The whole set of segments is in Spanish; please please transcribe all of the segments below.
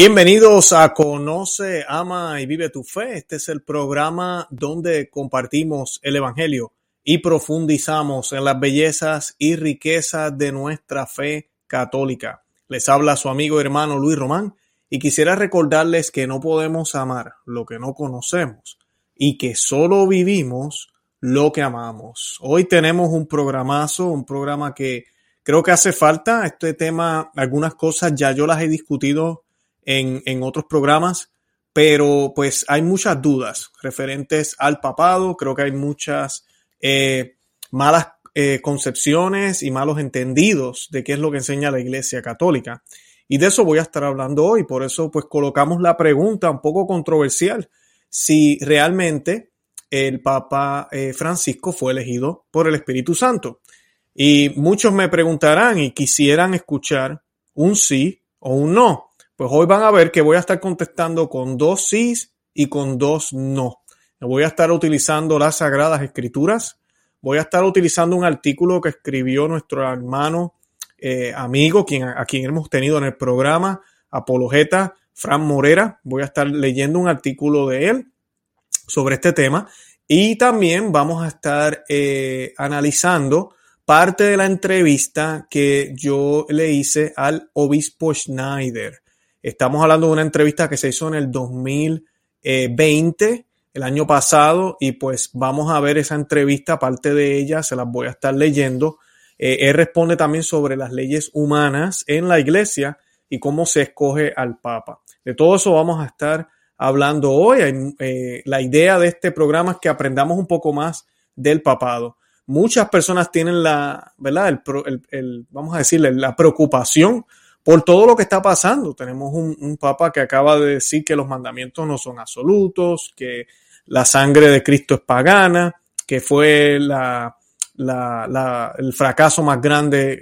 Bienvenidos a Conoce, Ama y Vive tu Fe. Este es el programa donde compartimos el Evangelio y profundizamos en las bellezas y riquezas de nuestra fe católica. Les habla su amigo y hermano Luis Román y quisiera recordarles que no podemos amar lo que no conocemos y que solo vivimos lo que amamos. Hoy tenemos un programazo, un programa que creo que hace falta. Este tema, algunas cosas ya yo las he discutido en, otros programas, pero pues hay muchas dudas referentes al papado, creo que hay muchas eh, malas eh, concepciones y malos entendidos de qué es lo que enseña la Iglesia Católica. Y de eso voy a estar hablando hoy, por eso pues colocamos la pregunta un poco controversial, si realmente el Papa eh, Francisco fue elegido por el Espíritu Santo. Y muchos me preguntarán y quisieran escuchar un sí o un no. Pues hoy van a ver que voy a estar contestando con dos sí y con dos no. Voy a estar utilizando las Sagradas Escrituras. Voy a estar utilizando un artículo que escribió nuestro hermano eh, amigo, quien, a quien hemos tenido en el programa, Apologeta, Fran Morera. Voy a estar leyendo un artículo de él sobre este tema. Y también vamos a estar eh, analizando parte de la entrevista que yo le hice al obispo Schneider. Estamos hablando de una entrevista que se hizo en el 2020, el año pasado, y pues vamos a ver esa entrevista, parte de ella, se las voy a estar leyendo. Eh, él responde también sobre las leyes humanas en la iglesia y cómo se escoge al Papa. De todo eso vamos a estar hablando hoy. Eh, la idea de este programa es que aprendamos un poco más del papado. Muchas personas tienen la, ¿verdad? el, vamos a decirle, la preocupación por todo lo que está pasando. Tenemos un, papa que acaba de decir que los mandamientos no son absolutos, que la sangre de Cristo es pagana, que fue el fracaso más grande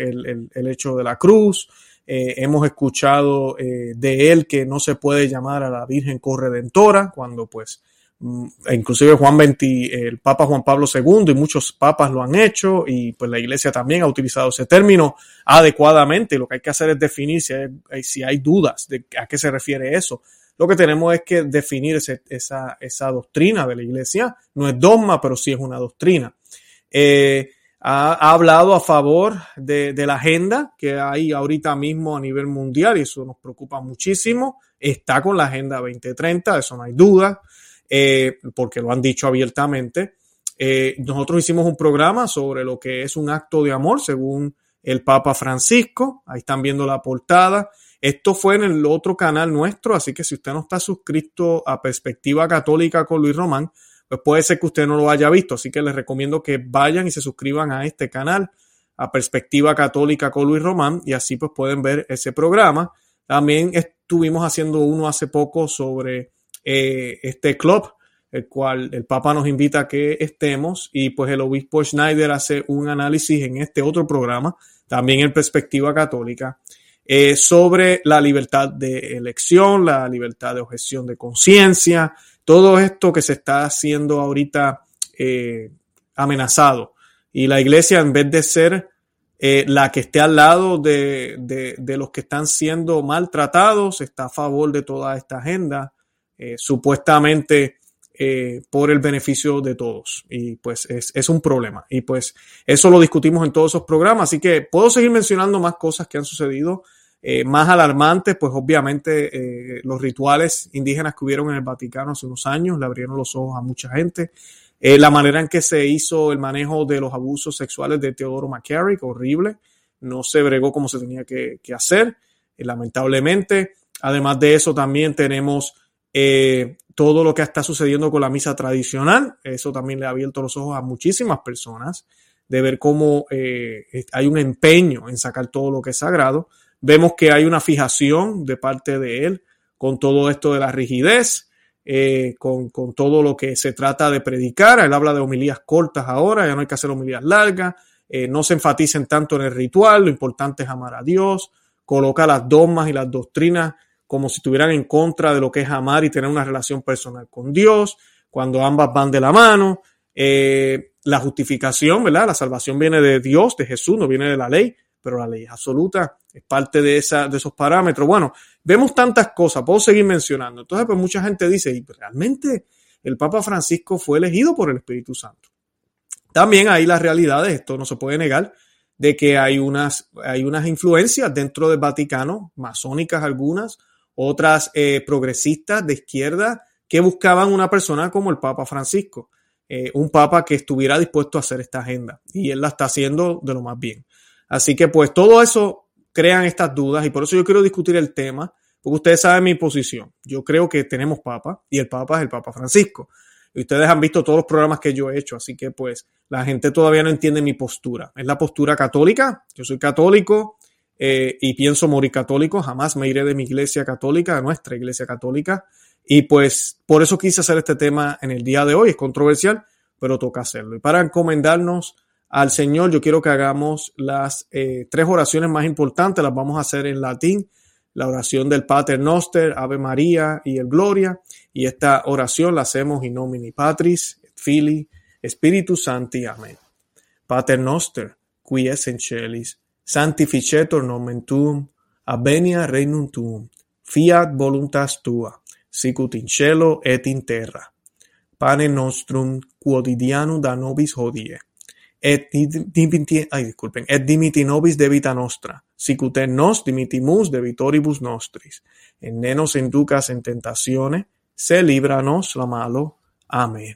el, hecho de la cruz. Eh, hemos escuchado eh, de él que no se puede llamar a la Virgen corredentora cuando pues inclusive Juan 20, el Papa Juan Pablo II y muchos papas lo han hecho y pues la iglesia también ha utilizado ese término adecuadamente. Lo que hay que hacer es definir si hay, si hay dudas de a qué se refiere eso. Lo que tenemos es que definir esa, esa doctrina de la iglesia. No es dogma, pero sí es una doctrina. Eh, ha, hablado a favor de, de, la agenda que hay ahorita mismo a nivel mundial y eso nos preocupa muchísimo. Está con la agenda 2030, eso no hay duda. Eh, porque lo han dicho abiertamente. Eh, nosotros hicimos un programa sobre lo que es un acto de amor según el Papa Francisco. Ahí están viendo la portada. Esto fue en el otro canal nuestro, así que si usted no está suscrito a Perspectiva Católica con Luis Román, pues puede ser que usted no lo haya visto. Así que les recomiendo que vayan y se suscriban a este canal, a Perspectiva Católica con Luis Román, y así pues pueden ver ese programa. También estuvimos haciendo uno hace poco sobre eh, este club, el cual el Papa nos invita a que estemos y pues el obispo Schneider hace un análisis en este otro programa, también en perspectiva católica, eh, sobre la libertad de elección, la libertad de objeción de conciencia, todo esto que se está haciendo ahorita eh, amenazado. Y la iglesia, en vez de ser la que esté al lado de, de, los que están siendo maltratados, está a favor de toda esta agenda eh, supuestamente eh, por el beneficio de todos. Y pues es, un problema. Y pues eso lo discutimos en todos esos programas. Así que puedo seguir mencionando más cosas que han sucedido. Eh, más alarmantes, pues obviamente los rituales indígenas que hubieron en el Vaticano hace unos años le abrieron los ojos a mucha gente. la manera en que se hizo el manejo de los abusos sexuales de Teodoro McCarrick, horrible. No se bregó como se tenía que, que hacer, lamentablemente. Además de eso, también tenemos eh, todo lo que está sucediendo con la misa tradicional. Eso también le ha abierto los ojos a muchísimas personas de ver cómo eh, hay un empeño en sacar todo lo que es sagrado. Vemos que hay una fijación de parte de él con todo esto de la rigidez, eh, con, todo lo que se trata de predicar. Él habla de homilías cortas ahora, ya no hay que hacer homilías largas, no se enfaticen tanto en el ritual, lo importante es amar a Dios, coloca las dogmas y las doctrinas como si estuvieran en contra de lo que es amar y tener una relación personal con Dios, cuando ambas van de la mano. Eh, la justificación, ¿verdad? La salvación viene de Dios, de Jesús, no viene de la ley, pero la ley es absoluta, es parte de, esa, de esos parámetros. Bueno, vemos tantas cosas, puedo seguir mencionando. Entonces, pues mucha gente dice, ¿y realmente el Papa Francisco fue elegido por el Espíritu Santo? También hay las realidades, esto no se puede negar, de que hay unas, hay unas influencias dentro del Vaticano, masónicas algunas, otras eh, progresistas de izquierda, que buscaban una persona como el Papa Francisco, eh, un Papa que estuviera dispuesto a hacer esta agenda. Y él la está haciendo de lo más bien. Así que pues todo eso crean estas dudas y por eso yo quiero discutir el tema, porque ustedes saben mi posición. Yo creo que tenemos Papa y el Papa es el Papa Francisco. Ustedes han visto todos los programas que yo he hecho, así que pues la gente todavía no entiende mi postura. Es la postura católica, yo soy católico eh, y pienso morir católico, jamás me iré de mi iglesia católica, de nuestra iglesia católica. Y pues por eso quise hacer este tema en el día de hoy, es controversial, pero toca hacerlo. Y para encomendarnos al Señor, yo quiero que hagamos las eh, tres oraciones más importantes, las vamos a hacer en latín la oración del Pater Noster, Ave María y el Gloria. Y esta oración la hacemos in nomine Patris, et Filii, Spiritus Sancti. Amén. Pater Noster, qui es in celis, sanctificetur nomen tuum, abenia regnum tuum, fiat voluntas tua, sicut in cielo et in terra. Pane nostrum quotidianum da nobis hodie, et dimiti, ay, disculpen, et dimiti nobis debita nostra, sicut et nos dimitimus debitoribus nostris, et ne nos inducas en tentatione, se libranos la malo. Amen.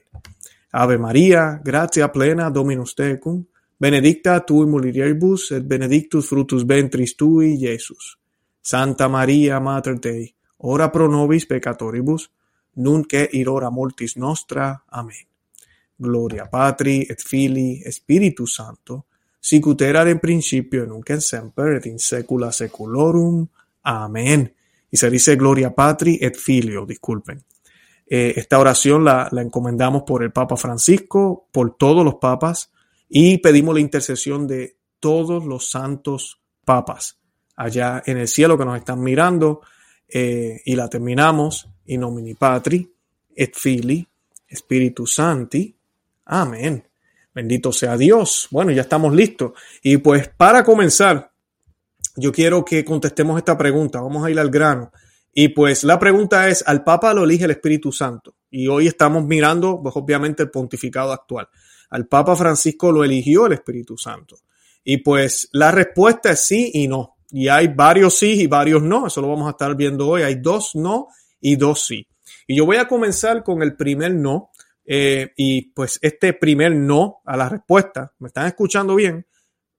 Ave Maria, gratia plena Dominus tecum, benedicta tui mulieribus et benedictus fructus ventris tui, Iesus. Santa Maria, Mater Dei, ora pro nobis peccatoribus, nunc et in hora mortis nostra. Amén. Gloria Patri et Filii, Spiritus Santo, sicut erat in principio, nunc en semper, et in secula seculorum. Amén. Y se dice Gloria Patri et Filio, disculpen. Eh, esta oración la, encomendamos por el Papa Francisco, por todos los papas, y pedimos la intercesión de todos los santos papas allá en el cielo que nos están mirando, eh, y la terminamos in nomini Patri et Filii, Spiritus Santi. Amén. Bendito sea Dios. Bueno, ya estamos listos. Y pues para comenzar, yo quiero que contestemos esta pregunta. Vamos a ir al grano. Y pues la pregunta es, ¿al Papa lo elige el Espíritu Santo? Y hoy estamos mirando, pues obviamente, el pontificado actual. Al Papa Francisco lo eligió el Espíritu Santo. Y pues la respuesta es sí y no. Y hay varios sí y varios no. Eso lo vamos a estar viendo hoy. Hay dos no y dos sí. Y yo voy a comenzar con el primer no. Eh, y pues este primer no a la respuesta, ¿me están escuchando bien?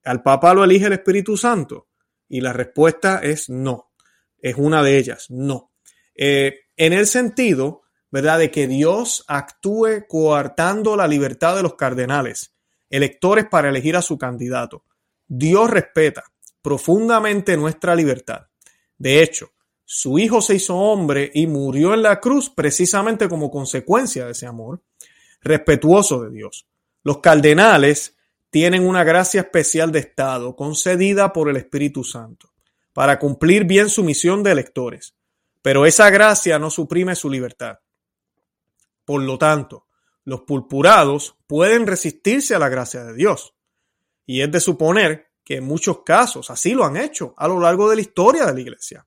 Al Papa lo elige el Espíritu Santo. Y la respuesta es no. Es una de ellas, no. Eh, en el sentido, ¿verdad?, de que Dios actúe coartando la libertad de los cardenales, electores para elegir a su candidato. Dios respeta profundamente nuestra libertad. De hecho, su Hijo se hizo hombre y murió en la cruz precisamente como consecuencia de ese amor respetuoso de Dios. Los cardenales tienen una gracia especial de Estado concedida por el Espíritu Santo para cumplir bien su misión de electores, pero esa gracia no suprime su libertad. Por lo tanto, los purpurados pueden resistirse a la gracia de Dios. Y es de suponer que en muchos casos así lo han hecho a lo largo de la historia de la Iglesia,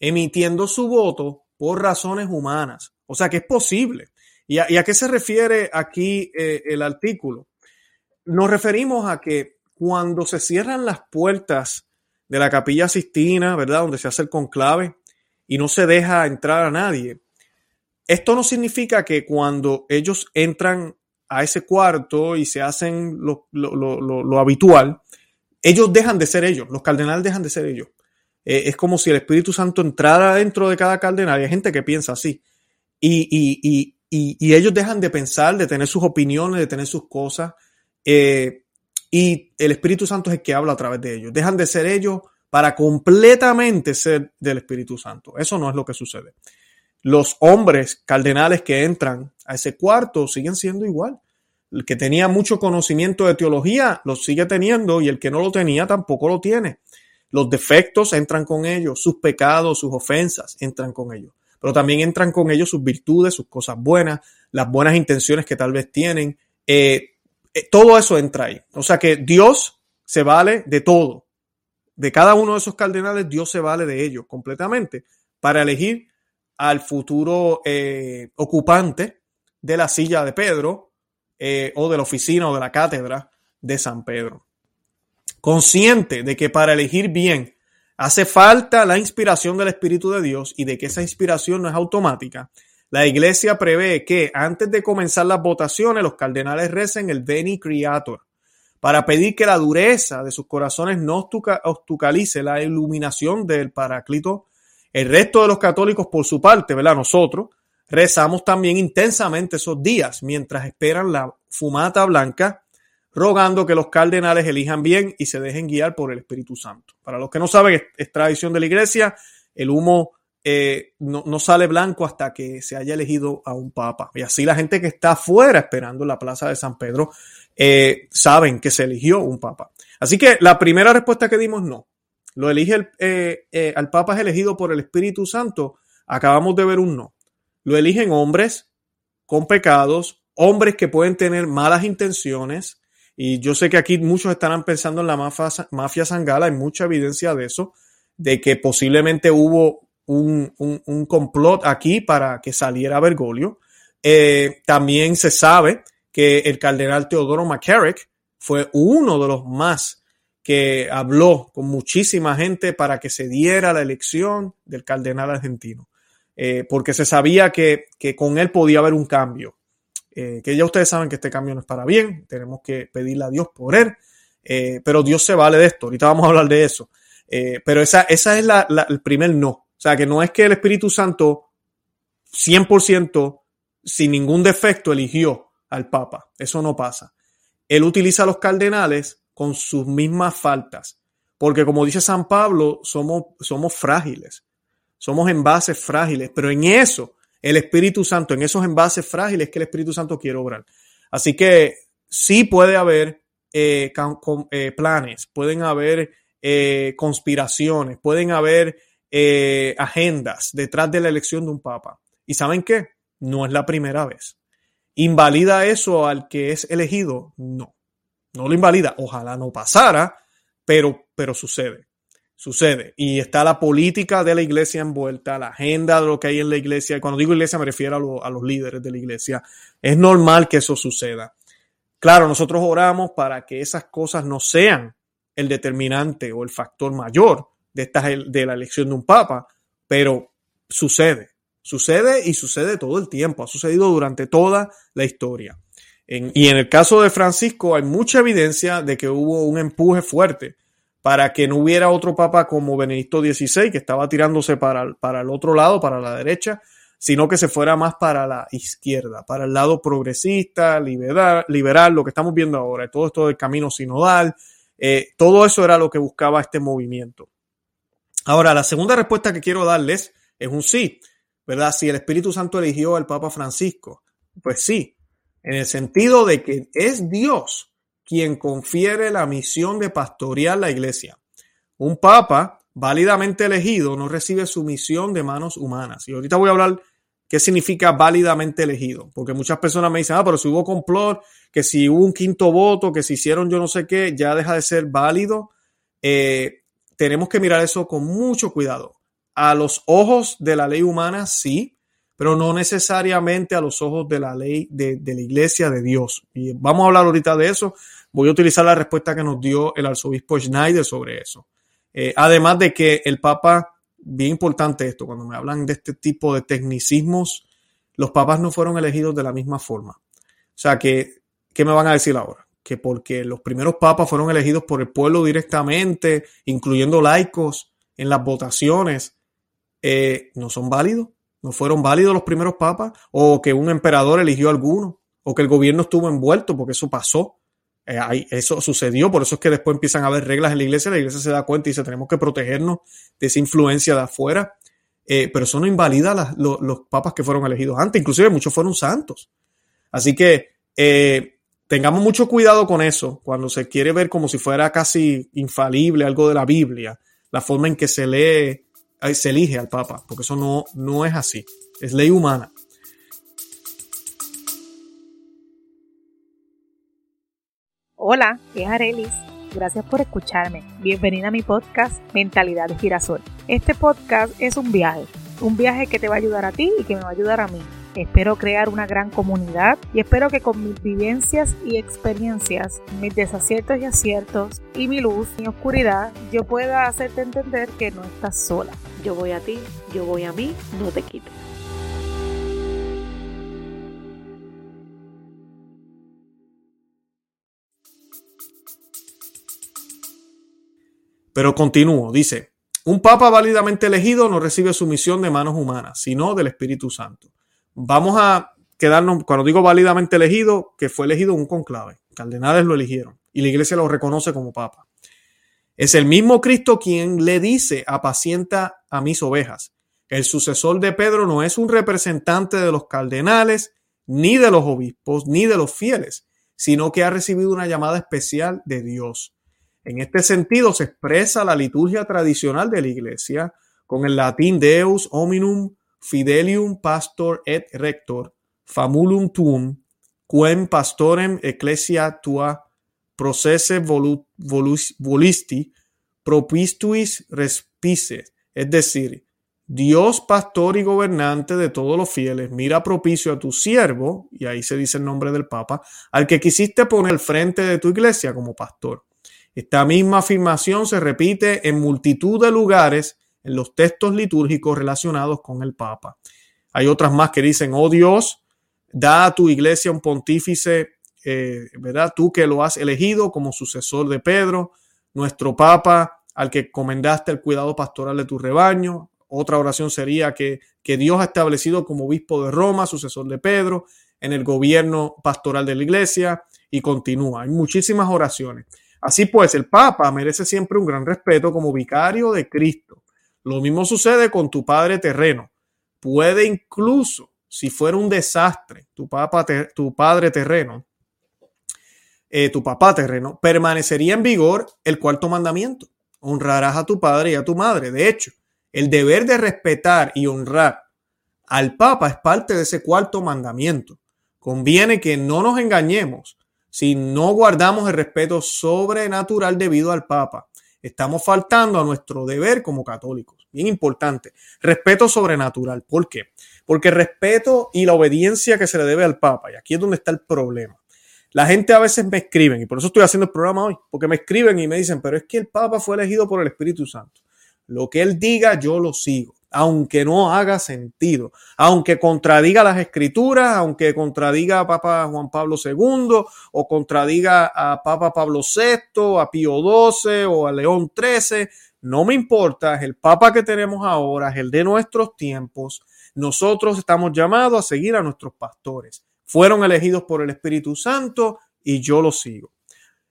emitiendo su voto por razones humanas. O sea que es posible ¿Y a, qué se refiere aquí eh, el artículo? Nos referimos a que cuando se cierran las puertas de la capilla Sistina, ¿verdad? Donde se hace el conclave y no se deja entrar a nadie. Esto no significa que cuando ellos entran a ese cuarto y se hacen lo, habitual, ellos dejan de ser ellos, los cardenales dejan de ser ellos. Eh, es como si el Espíritu Santo entrara dentro de cada cardenal. Hay gente que piensa así. Y, y, y, ellos dejan de pensar, de tener sus opiniones, de tener sus cosas. Eh, y el Espíritu Santo es el que habla a través de ellos. Dejan de ser ellos para completamente ser del Espíritu Santo. Eso no es lo que sucede. Los hombres cardenales que entran a ese cuarto siguen siendo igual. El que tenía mucho conocimiento de teología lo sigue teniendo y el que no lo tenía tampoco lo tiene. Los defectos entran con ellos, sus pecados, sus ofensas entran con ellos pero también entran con ellos sus virtudes, sus cosas buenas, las buenas intenciones que tal vez tienen. Eh, eh, todo eso entra ahí. O sea que Dios se vale de todo. De cada uno de esos cardenales, Dios se vale de ellos completamente para elegir al futuro eh, ocupante de la silla de Pedro eh, o de la oficina o de la cátedra de San Pedro. Consciente de que para elegir bien hace falta la inspiración del Espíritu de Dios y de que esa inspiración no es automática, la iglesia prevé que antes de comenzar las votaciones los cardenales recen el Veni Creator para pedir que la dureza de sus corazones no obstucalice la iluminación del Paráclito. El resto de los católicos, por su parte, ¿verdad? Nosotros rezamos también intensamente esos días mientras esperan la fumata blanca, rogando que los cardenales elijan bien y se dejen guiar por el Espíritu Santo. Para los que no saben, es tradición de la iglesia, el humo eh, no, sale blanco hasta que se haya elegido a un papa. Y así la gente que está afuera esperando en la plaza de San Pedro eh, saben que se eligió un papa. Así que la primera respuesta que dimos no. Lo elige el, eh, al papa es elegido por el Espíritu Santo. Acabamos de ver un no. Lo eligen hombres con pecados, hombres que pueden tener malas intenciones. Y yo sé que aquí muchos estarán pensando en la mafia, mafia sangala, hay mucha evidencia de eso, de que posiblemente hubo un, un, complot aquí para que saliera Bergoglio. Eh, también se sabe que el cardenal Teodoro McCarrick fue uno de los más que habló con muchísima gente para que se diera la elección del cardenal argentino, eh, porque se sabía que, con él podía haber un cambio, eh, que ya ustedes saben que este cambio no es para bien, tenemos que pedirle a Dios por él, pero Dios se vale de esto, ahorita vamos a hablar de eso, pero esa, esa es la, el primer no, o sea, que no es que el Espíritu Santo 100% sin ningún defecto eligió al Papa. Eso no pasa. Él utiliza a los cardenales con sus mismas faltas. Porque como dice San Pablo, somos, somos frágiles. Somos envases frágiles. Pero en eso, el Espíritu Santo, en esos envases frágiles que el Espíritu Santo quiere obrar. Así que sí puede haber eh, eh, planes, pueden haber eh, conspiraciones, pueden haber agendas detrás de la elección de un papa. ¿Y saben qué? No es la primera vez. ¿Invalida eso al que es elegido? No. No lo invalida. Ojalá no pasara, pero, pero sucede. Sucede. Y está la política de la iglesia envuelta, la agenda de lo que hay en la iglesia. Y cuando digo iglesia me refiero a, a los líderes de la iglesia. Es normal que eso suceda. Claro, nosotros oramos para que esas cosas no sean el determinante o el factor mayor, de, esta, de la elección de un papa, pero sucede, sucede y sucede todo el tiempo, ha sucedido durante toda la historia. Y en el caso de Francisco hay mucha evidencia de que hubo un empuje fuerte para que no hubiera otro papa como Benedicto XVI, que estaba tirándose para, para el otro lado, para la derecha, sino que se fuera más para la izquierda, para el lado progresista, liberal, liberal lo que estamos viendo ahora, todo esto del camino sinodal, eh, todo eso era lo que buscaba este movimiento. Ahora, la segunda respuesta que quiero darles es un sí, ¿verdad? Si el Espíritu Santo eligió al Papa Francisco, pues sí, en el sentido de que es Dios quien confiere la misión de pastorear la iglesia. Un papa válidamente elegido no recibe su misión de manos humanas. Y ahorita voy a hablar qué significa válidamente elegido, porque muchas personas me dicen, ah, pero si hubo complot, que si hubo un quinto voto, que si hicieron yo no sé qué, ya deja de ser válido. Eh, tenemos que mirar eso con mucho cuidado. A los ojos de la ley humana, sí, pero no necesariamente a los ojos de la ley de, la iglesia de Dios. Y vamos a hablar ahorita de eso. Voy a utilizar la respuesta que nos dio el arzobispo Schneider sobre eso. Eh, además de que el Papa, bien importante esto, cuando me hablan de este tipo de tecnicismos, los papas no fueron elegidos de la misma forma. O sea que, ¿qué me van a decir ahora? que porque los primeros papas fueron elegidos por el pueblo directamente, incluyendo laicos en las votaciones, eh, no son válidos, no fueron válidos los primeros papas, o que un emperador eligió alguno, o que el gobierno estuvo envuelto, porque eso pasó. Eh, eso sucedió, por eso es que después empiezan a haber reglas en la iglesia, la iglesia se da cuenta y dice tenemos que protegernos de esa influencia de afuera, eh, pero eso no invalida los, los, papas que fueron elegidos antes, inclusive muchos fueron santos. Así que tengamos mucho cuidado con eso, cuando se quiere ver como si fuera casi infalible algo de la Biblia, la forma en que se lee, se elige al Papa, porque eso no, no es así, es ley humana. Hola, es Arelis. Gracias por escucharme. Bienvenida a mi podcast Mentalidad de Girasol. Este podcast es un viaje Un viaje que te va a ayudar a ti y que me va a ayudar a mí. Espero crear una gran comunidad y espero que con mis vivencias y experiencias, mis desaciertos y aciertos y mi luz y oscuridad, yo pueda hacerte entender que no estás sola. Yo voy a ti, yo voy a mí, no te quites. Pero continúo, dice, un papa válidamente elegido no recibe su misión de manos humanas, sino del Espíritu Santo. Vamos a quedarnos, cuando digo válidamente elegido, que fue elegido un conclave. Cardenales lo eligieron y la iglesia lo reconoce como papa. Es el mismo Cristo quien le dice, apacienta a mis ovejas. El sucesor de Pedro no es un representante de los cardenales, ni de los obispos, ni de los fieles, sino que ha recibido una llamada especial de Dios. En este sentido se expresa la liturgia tradicional de la Iglesia con el latín Deus hominum fidelium pastor et rector famulum tuum quem pastorem ecclesia tua processe volisti propistuis respice. Es decir, Dios pastor y gobernante de todos los fieles, mira propicio a tu siervo, y ahí se dice el nombre del Papa, al que quisiste poner al frente de tu iglesia como pastor. Esta misma afirmación se repite en multitud de lugares en los textos litúrgicos relacionados con el Papa. Hay otras más que dicen, oh Dios, da a tu iglesia un pontífice, eh, ¿verdad? Tú que lo has elegido como sucesor de Pedro, nuestro Papa, al que comendaste el cuidado pastoral de tu rebaño. Otra oración sería que, que Dios ha establecido como obispo de Roma, sucesor de Pedro, en el gobierno pastoral de la iglesia y continúa. Hay muchísimas oraciones. Así pues, el Papa merece siempre un gran respeto como vicario de Cristo. Lo mismo sucede con tu padre terreno. Puede incluso, si fuera un desastre, tu, papa tu padre terreno, eh, tu papá terreno, permanecería en vigor el cuarto mandamiento. Honrarás a tu padre y a tu madre. De hecho, el deber de respetar y honrar al Papa es parte de ese cuarto mandamiento. Conviene que no nos engañemos si no guardamos el respeto sobrenatural debido al Papa. Estamos faltando a nuestro deber como católicos. Bien importante. Respeto sobrenatural. ¿Por qué? Porque respeto y la obediencia que se le debe al Papa, y aquí es donde está el problema. La gente a veces me escriben, y por eso estoy haciendo el programa hoy, porque me escriben y me dicen, pero es que el Papa fue elegido por el Espíritu Santo. Lo que él diga, yo lo sigo aunque no haga sentido, aunque contradiga las escrituras, aunque contradiga a Papa Juan Pablo II o contradiga a Papa Pablo VI, a Pío XII o a León XIII, no me importa, es el Papa que tenemos ahora, es el de nuestros tiempos. Nosotros estamos llamados a seguir a nuestros pastores. Fueron elegidos por el Espíritu Santo y yo los sigo.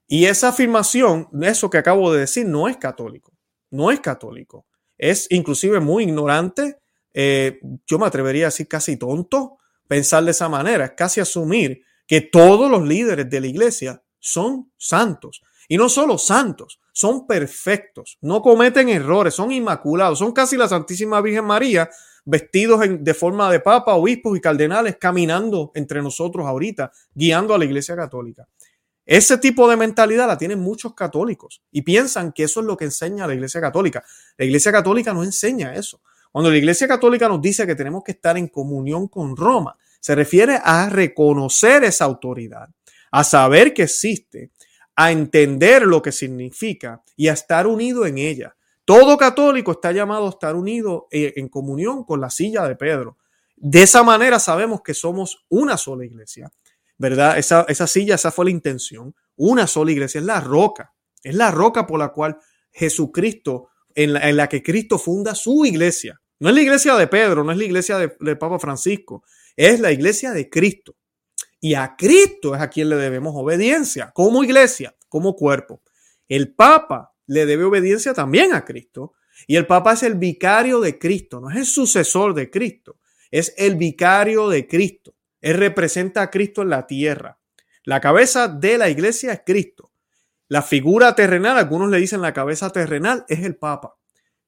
Y esa afirmación, eso que acabo de decir, no es católico, no es católico es inclusive muy ignorante, eh, yo me atrevería a decir casi tonto pensar de esa manera, es casi asumir que todos los líderes de la iglesia son santos. Y no solo santos, son perfectos, no cometen errores, son inmaculados, son casi la Santísima Virgen María vestidos de forma de papa, obispos y cardenales caminando entre nosotros ahorita, guiando a la iglesia católica. Ese tipo de mentalidad la tienen muchos católicos y piensan que eso es lo que enseña la Iglesia Católica. La Iglesia Católica no enseña eso. Cuando la Iglesia Católica nos dice que tenemos que estar en comunión con Roma, se refiere a reconocer esa autoridad, a saber que existe, a entender lo que significa y a estar unido en ella. Todo católico está llamado a estar unido eh, en comunión con la silla de Pedro. De esa manera sabemos que somos una sola iglesia ¿verdad? Esa, esa silla, esa fue la intención. Una sola iglesia, es la roca, es la roca por la cual Jesucristo, en la, en la que Cristo funda su iglesia. No es la iglesia de Pedro, no es la iglesia de, de Papa Francisco, es la iglesia de Cristo. Y a Cristo es a quien le debemos obediencia, como iglesia, como cuerpo. El Papa le debe obediencia también a Cristo. Y el Papa es el vicario de Cristo, no es el sucesor de Cristo, es el vicario de Cristo. Él representa a Cristo en la tierra. La cabeza de la iglesia es Cristo. La figura terrenal, algunos le dicen la cabeza terrenal, es el Papa.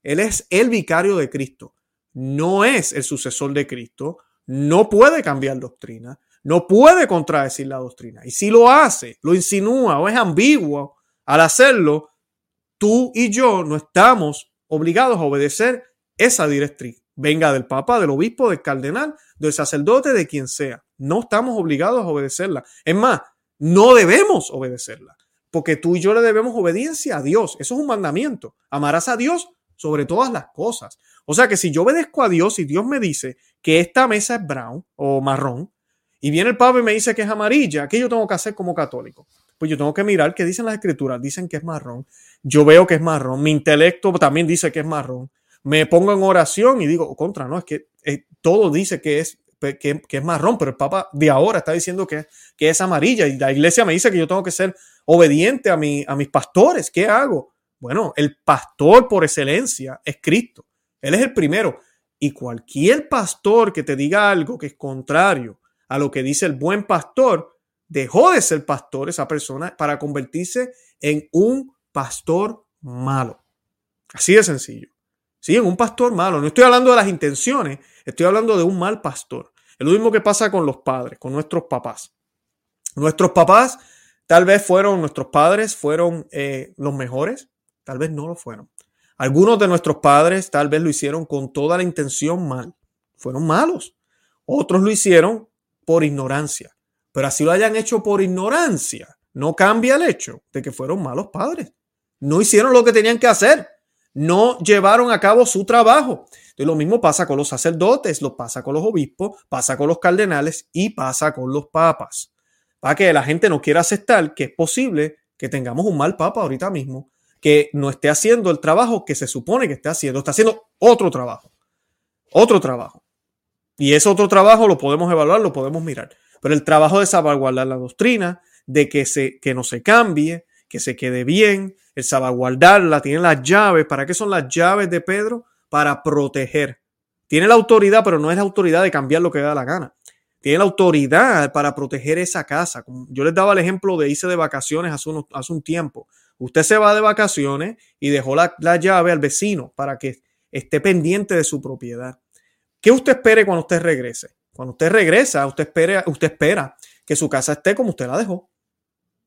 Él es el vicario de Cristo. No es el sucesor de Cristo. No puede cambiar doctrina. No puede contradecir la doctrina. Y si lo hace, lo insinúa o es ambiguo al hacerlo, tú y yo no estamos obligados a obedecer esa directriz. venga del papa, del obispo, del cardenal, del sacerdote, de quien sea. No estamos obligados a obedecerla. Es más, no debemos obedecerla, porque tú y yo le debemos obediencia a Dios. Eso es un mandamiento. Amarás a Dios sobre todas las cosas. O sea que si yo obedezco a Dios y Dios me dice que esta mesa es brown o marrón, y viene el papa y me dice que es amarilla, ¿qué yo tengo que hacer como católico? Pues yo tengo que mirar qué dicen las escrituras. Dicen que es marrón. Yo veo que es marrón. Mi intelecto también dice que es marrón. Me pongo en oración y digo, contra, no, es que eh, todo dice que es, que, es marrón, pero el Papa de ahora está diciendo que, que es amarilla y la iglesia me dice que yo tengo que ser obediente a, mi, a mis pastores. ¿Qué hago? Bueno, el pastor por excelencia es Cristo. Él es el primero. Y cualquier pastor que te diga algo que es contrario a lo que dice el buen pastor, dejó de ser pastor esa persona para convertirse en un pastor malo. Así de sencillo. Sí, en un pastor malo. No estoy hablando de las intenciones, estoy hablando de un mal pastor. Es lo mismo que pasa con los padres, con nuestros papás. Nuestros papás tal vez fueron, nuestros padres fueron eh, los mejores, tal vez no lo fueron. Algunos de nuestros padres tal vez lo hicieron con toda la intención mal. Fueron malos. Otros lo hicieron por ignorancia. Pero así lo hayan hecho por ignorancia, no cambia el hecho de que fueron malos padres. No hicieron lo que tenían que hacer. No llevaron a cabo su trabajo. Y lo mismo pasa con los sacerdotes, lo pasa con los obispos, pasa con los cardenales y pasa con los papas. Para que la gente no quiera aceptar que es posible que tengamos un mal papa ahorita mismo, que no esté haciendo el trabajo que se supone que esté haciendo, está haciendo otro trabajo. Otro trabajo. Y ese otro trabajo lo podemos evaluar, lo podemos mirar. Pero el trabajo de salvaguardar la doctrina, de que, se, que no se cambie, que se quede bien, el salvaguardarla, tiene las llaves. ¿Para qué son las llaves de Pedro? Para proteger. Tiene la autoridad, pero no es la autoridad de cambiar lo que da la gana. Tiene la autoridad para proteger esa casa. Yo les daba el ejemplo de irse de vacaciones hace, hace un tiempo. Usted se va de vacaciones y dejó la llave al vecino para que esté pendiente de su propiedad. ¿Qué usted espere cuando usted regrese? Cuando usted regresa, usted espera, usted espera que su casa esté como usted la dejó.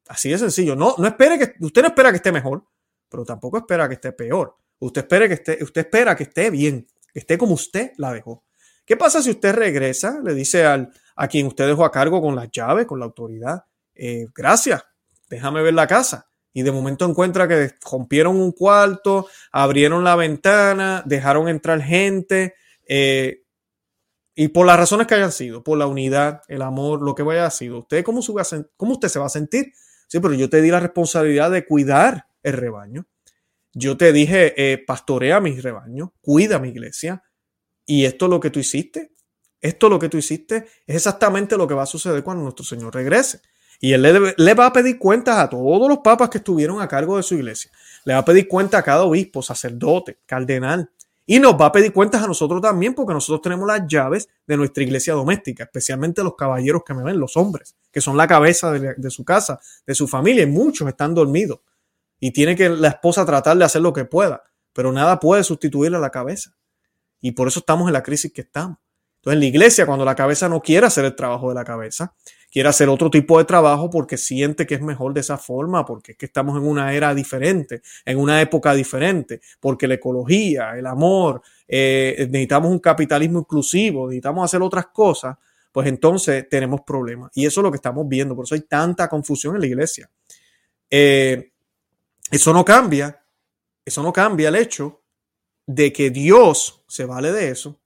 Así de sencillo. No, no espere que, usted no espera que esté mejor, pero tampoco espera que esté peor. Usted espera que esté, usted espera que esté bien, que esté como usted la dejó. ¿Qué pasa si usted regresa, le dice al, a quien usted dejó a cargo con las llaves, con la autoridad, eh, gracias, déjame ver la casa? Y de momento encuentra que rompieron un cuarto, abrieron la ventana, dejaron entrar gente, eh, y por las razones que hayan sido, por la unidad, el amor, lo que haya sido, ¿usted cómo, cómo usted se va a sentir? Sí, pero yo te di la responsabilidad de cuidar el rebaño. Yo te dije, eh, pastorea mi rebaño, cuida mi iglesia. Y esto es lo que tú hiciste. Esto es lo que tú hiciste. Es exactamente lo que va a suceder cuando nuestro Señor regrese. Y Él le, le, va a pedir cuentas a todos los papas que estuvieron a cargo de su iglesia. Le va a pedir cuenta a cada obispo, sacerdote, cardenal, y nos va a pedir cuentas a nosotros también, porque nosotros tenemos las llaves de nuestra iglesia doméstica, especialmente los caballeros que me ven, los hombres, que son la cabeza de, su casa, de su familia, y muchos están dormidos. Y tiene que la esposa tratar de hacer lo que pueda, pero nada puede sustituirle a la cabeza. Y por eso estamos en la crisis que estamos. Entonces, en la iglesia, cuando la cabeza no quiere hacer el trabajo de la cabeza, quiere hacer otro tipo de trabajo porque siente que es mejor de esa forma, porque es que estamos en una era diferente, en una época diferente, porque la ecología, el amor, eh, necesitamos un capitalismo inclusivo, necesitamos hacer otras cosas, pues entonces tenemos problemas. Y eso es lo que estamos viendo, por eso hay tanta confusión en la iglesia. Eh, eso no cambia, eso no cambia el hecho de que Dios se vale de eso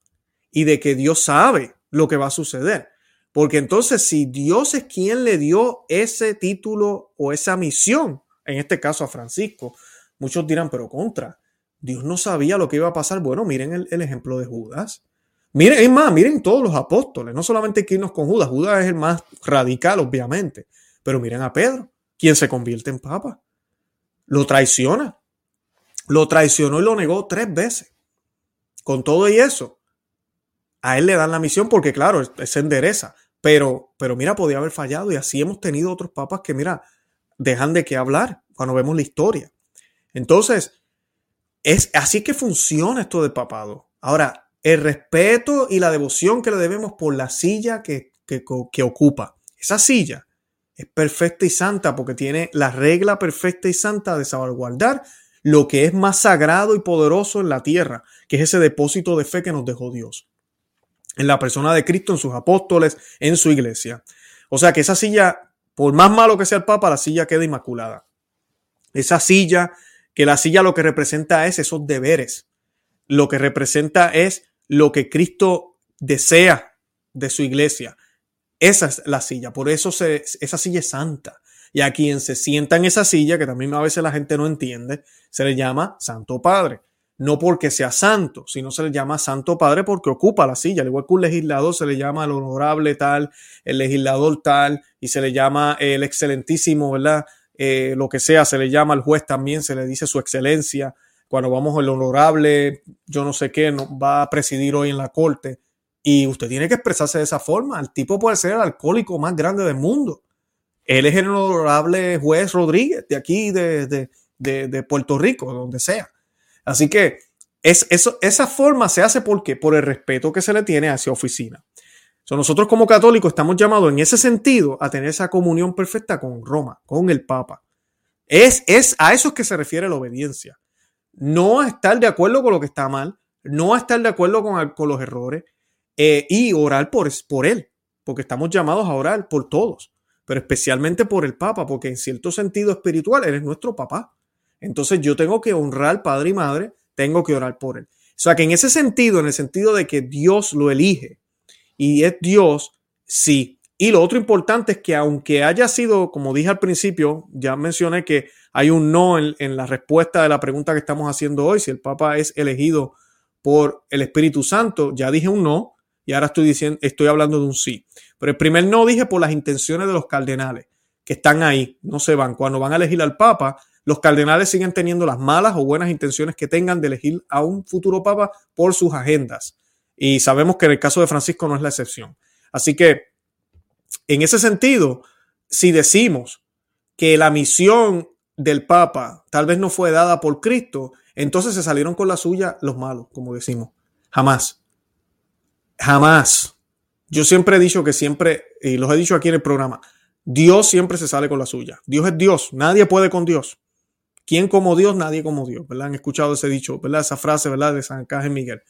y de que Dios sabe lo que va a suceder. Porque entonces si Dios es quien le dio ese título o esa misión, en este caso a Francisco, muchos dirán, pero contra, Dios no sabía lo que iba a pasar. Bueno, miren el, ejemplo de Judas. Miren, es más, miren todos los apóstoles, no solamente que irnos con Judas, Judas es el más radical, obviamente, pero miren a Pedro, quien se convierte en papa. Lo traiciona. Lo traicionó y lo negó tres veces. Con todo y eso, a él le dan la misión porque, claro, se endereza. Pero, pero mira, podía haber fallado y así hemos tenido otros papas que, mira, dejan de qué hablar cuando vemos la historia. Entonces, es así que funciona esto del papado. Ahora, el respeto y la devoción que le debemos por la silla que, que, que ocupa. Esa silla es perfecta y santa porque tiene la regla perfecta y santa de salvaguardar lo que es más sagrado y poderoso en la tierra, que es ese depósito de fe que nos dejó Dios. En la persona de Cristo, en sus apóstoles, en su iglesia. O sea que esa silla, por más malo que sea el Papa, la silla queda inmaculada. Esa silla, que la silla lo que representa es esos deberes. Lo que representa es lo que Cristo desea de su iglesia. Esa es la silla. Por eso se, esa silla es santa. Y a quien se sienta en esa silla, que también a veces la gente no entiende, se le llama Santo Padre. No porque sea santo, sino se le llama Santo Padre porque ocupa la silla. Al igual que un legislador se le llama el honorable tal, el legislador tal, y se le llama el excelentísimo, ¿verdad? Eh, lo que sea, se le llama al juez también, se le dice su excelencia. Cuando vamos el honorable, yo no sé qué, va a presidir hoy en la corte. Y usted tiene que expresarse de esa forma. El tipo puede ser el alcohólico más grande del mundo él es el honorable juez Rodríguez de aquí, de, Puerto Rico, donde sea. Así que es, esa forma se hace porque por el respeto que se le tiene hacia oficina. nosotros como católicos estamos llamados en ese sentido a tener esa comunión perfecta con Roma, con el Papa. Es, es a eso es que se refiere la obediencia. No estar de acuerdo con lo que está mal, no estar de acuerdo con, los errores eh, y orar por, por él, porque estamos llamados a orar por todos pero especialmente por el Papa, porque en cierto sentido espiritual eres nuestro papá. Entonces yo tengo que honrar padre y madre, tengo que orar por él. O sea que en ese sentido, en el sentido de que Dios lo elige y es Dios, sí. Y lo otro importante es que aunque haya sido, como dije al principio, ya mencioné que hay un no en, en la respuesta de la pregunta que estamos haciendo hoy, si el Papa es elegido por el Espíritu Santo, ya dije un no y ahora estoy diciendo, estoy hablando de un sí. Pero el primer no dije por las intenciones de los cardenales, que están ahí, no se van. Cuando van a elegir al Papa, los cardenales siguen teniendo las malas o buenas intenciones que tengan de elegir a un futuro Papa por sus agendas. Y sabemos que en el caso de Francisco no es la excepción. Así que, en ese sentido, si decimos que la misión del Papa tal vez no fue dada por Cristo, entonces se salieron con la suya los malos, como decimos. Jamás. Jamás. Yo siempre he dicho que siempre, y los he dicho aquí en el programa, Dios siempre se sale con la suya. Dios es Dios, nadie puede con Dios. ¿Quién como Dios? Nadie como Dios, ¿verdad? Han escuchado ese dicho, ¿verdad? Esa frase, ¿verdad? De San Carlos Miguel.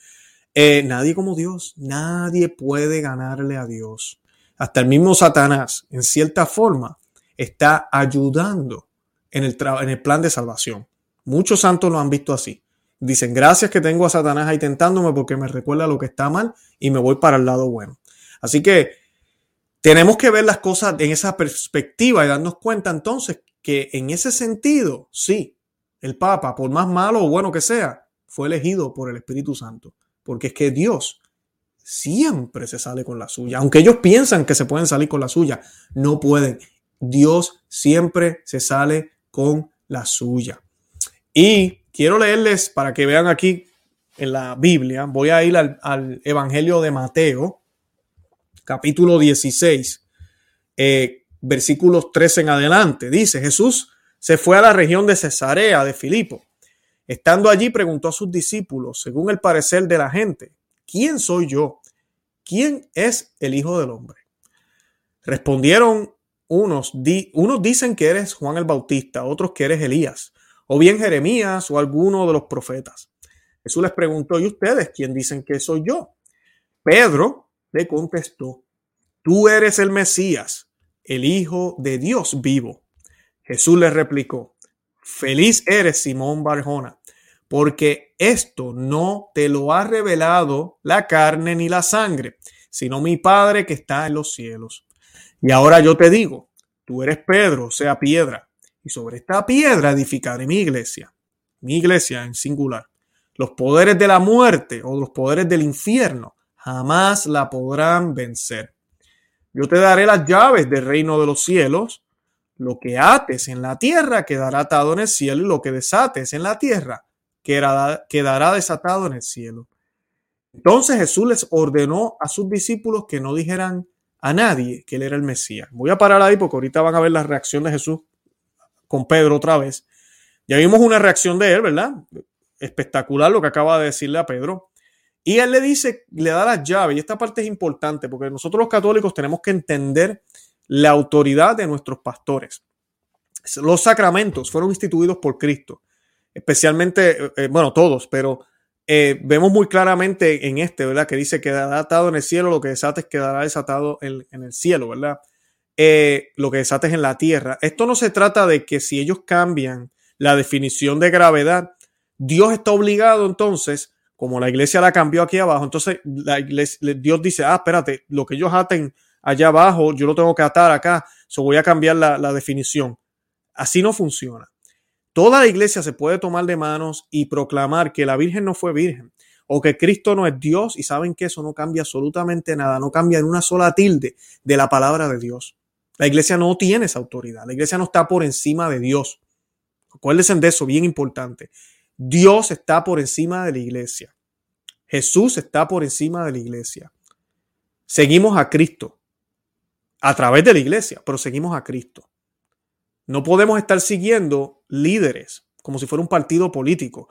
Eh, nadie como Dios, nadie puede ganarle a Dios. Hasta el mismo Satanás, en cierta forma, está ayudando en el, en el plan de salvación. Muchos santos lo han visto así. Dicen, gracias que tengo a Satanás ahí tentándome porque me recuerda lo que está mal y me voy para el lado bueno. Así que tenemos que ver las cosas en esa perspectiva y darnos cuenta entonces que en ese sentido, sí, el Papa, por más malo o bueno que sea, fue elegido por el Espíritu Santo. Porque es que Dios siempre se sale con la suya. Aunque ellos piensan que se pueden salir con la suya, no pueden. Dios siempre se sale con la suya. Y quiero leerles para que vean aquí en la Biblia, voy a ir al, Evangelio de Mateo, capítulo 16, eh, versículos 13 en adelante. Dice, Jesús se fue a la región de Cesarea de Filipo. Estando allí preguntó a sus discípulos, según el parecer de la gente, ¿quién soy yo? ¿Quién es el Hijo del Hombre? Respondieron unos, unos dicen que eres Juan el Bautista, otros que eres Elías, o bien Jeremías o alguno de los profetas. Jesús les preguntó, ¿y ustedes quién dicen que soy yo? Pedro le contestó, tú eres el Mesías, el Hijo de Dios vivo. Jesús le replicó, feliz eres Simón Barjona, porque esto no te lo ha revelado la carne ni la sangre, sino mi Padre que está en los cielos. Y ahora yo te digo, tú eres Pedro, sea piedra, y sobre esta piedra edificaré mi iglesia, mi iglesia en singular. Los poderes de la muerte o los poderes del infierno jamás la podrán vencer. Yo te daré las llaves del reino de los cielos. Lo que ates en la tierra quedará atado en el cielo y lo que desates en la tierra quedará, desatado en el cielo. Entonces Jesús les ordenó a sus discípulos que no dijeran a nadie que él era el Mesías. Voy a parar ahí porque ahorita van a ver la reacción de Jesús con Pedro otra vez. Ya vimos una reacción de él, ¿verdad? Espectacular lo que acaba de decirle a Pedro. Y él le dice, le da las llaves, y esta parte es importante porque nosotros los católicos tenemos que entender la autoridad de nuestros pastores. Los sacramentos fueron instituidos por Cristo especialmente, eh, eh, bueno, todos, pero eh, vemos muy claramente en este, ¿verdad? Que dice quedará atado en el cielo, lo que desates quedará desatado en, el cielo, ¿verdad? lo que desates en la tierra. Esto no se trata de que si ellos cambian la definición de gravedad, Dios está obligado entonces, como la iglesia la cambió aquí abajo, entonces Dios dice, ah, espérate, lo que ellos aten allá abajo, yo lo tengo que atar acá, so voy a cambiar la, la definición. Así no funciona. Toda la iglesia se puede tomar de manos y proclamar que la Virgen no fue virgen o que Cristo no es Dios y saben que eso no cambia absolutamente nada, no cambia en una sola tilde de la palabra de Dios. La iglesia no tiene esa autoridad, la iglesia no está por encima de Dios. Acuérdense de eso, bien importante. Dios está por encima de la iglesia. Jesús está por encima de la iglesia. Seguimos a Cristo a través de la iglesia, pero seguimos a Cristo. No podemos estar siguiendo líderes como si fuera un partido político.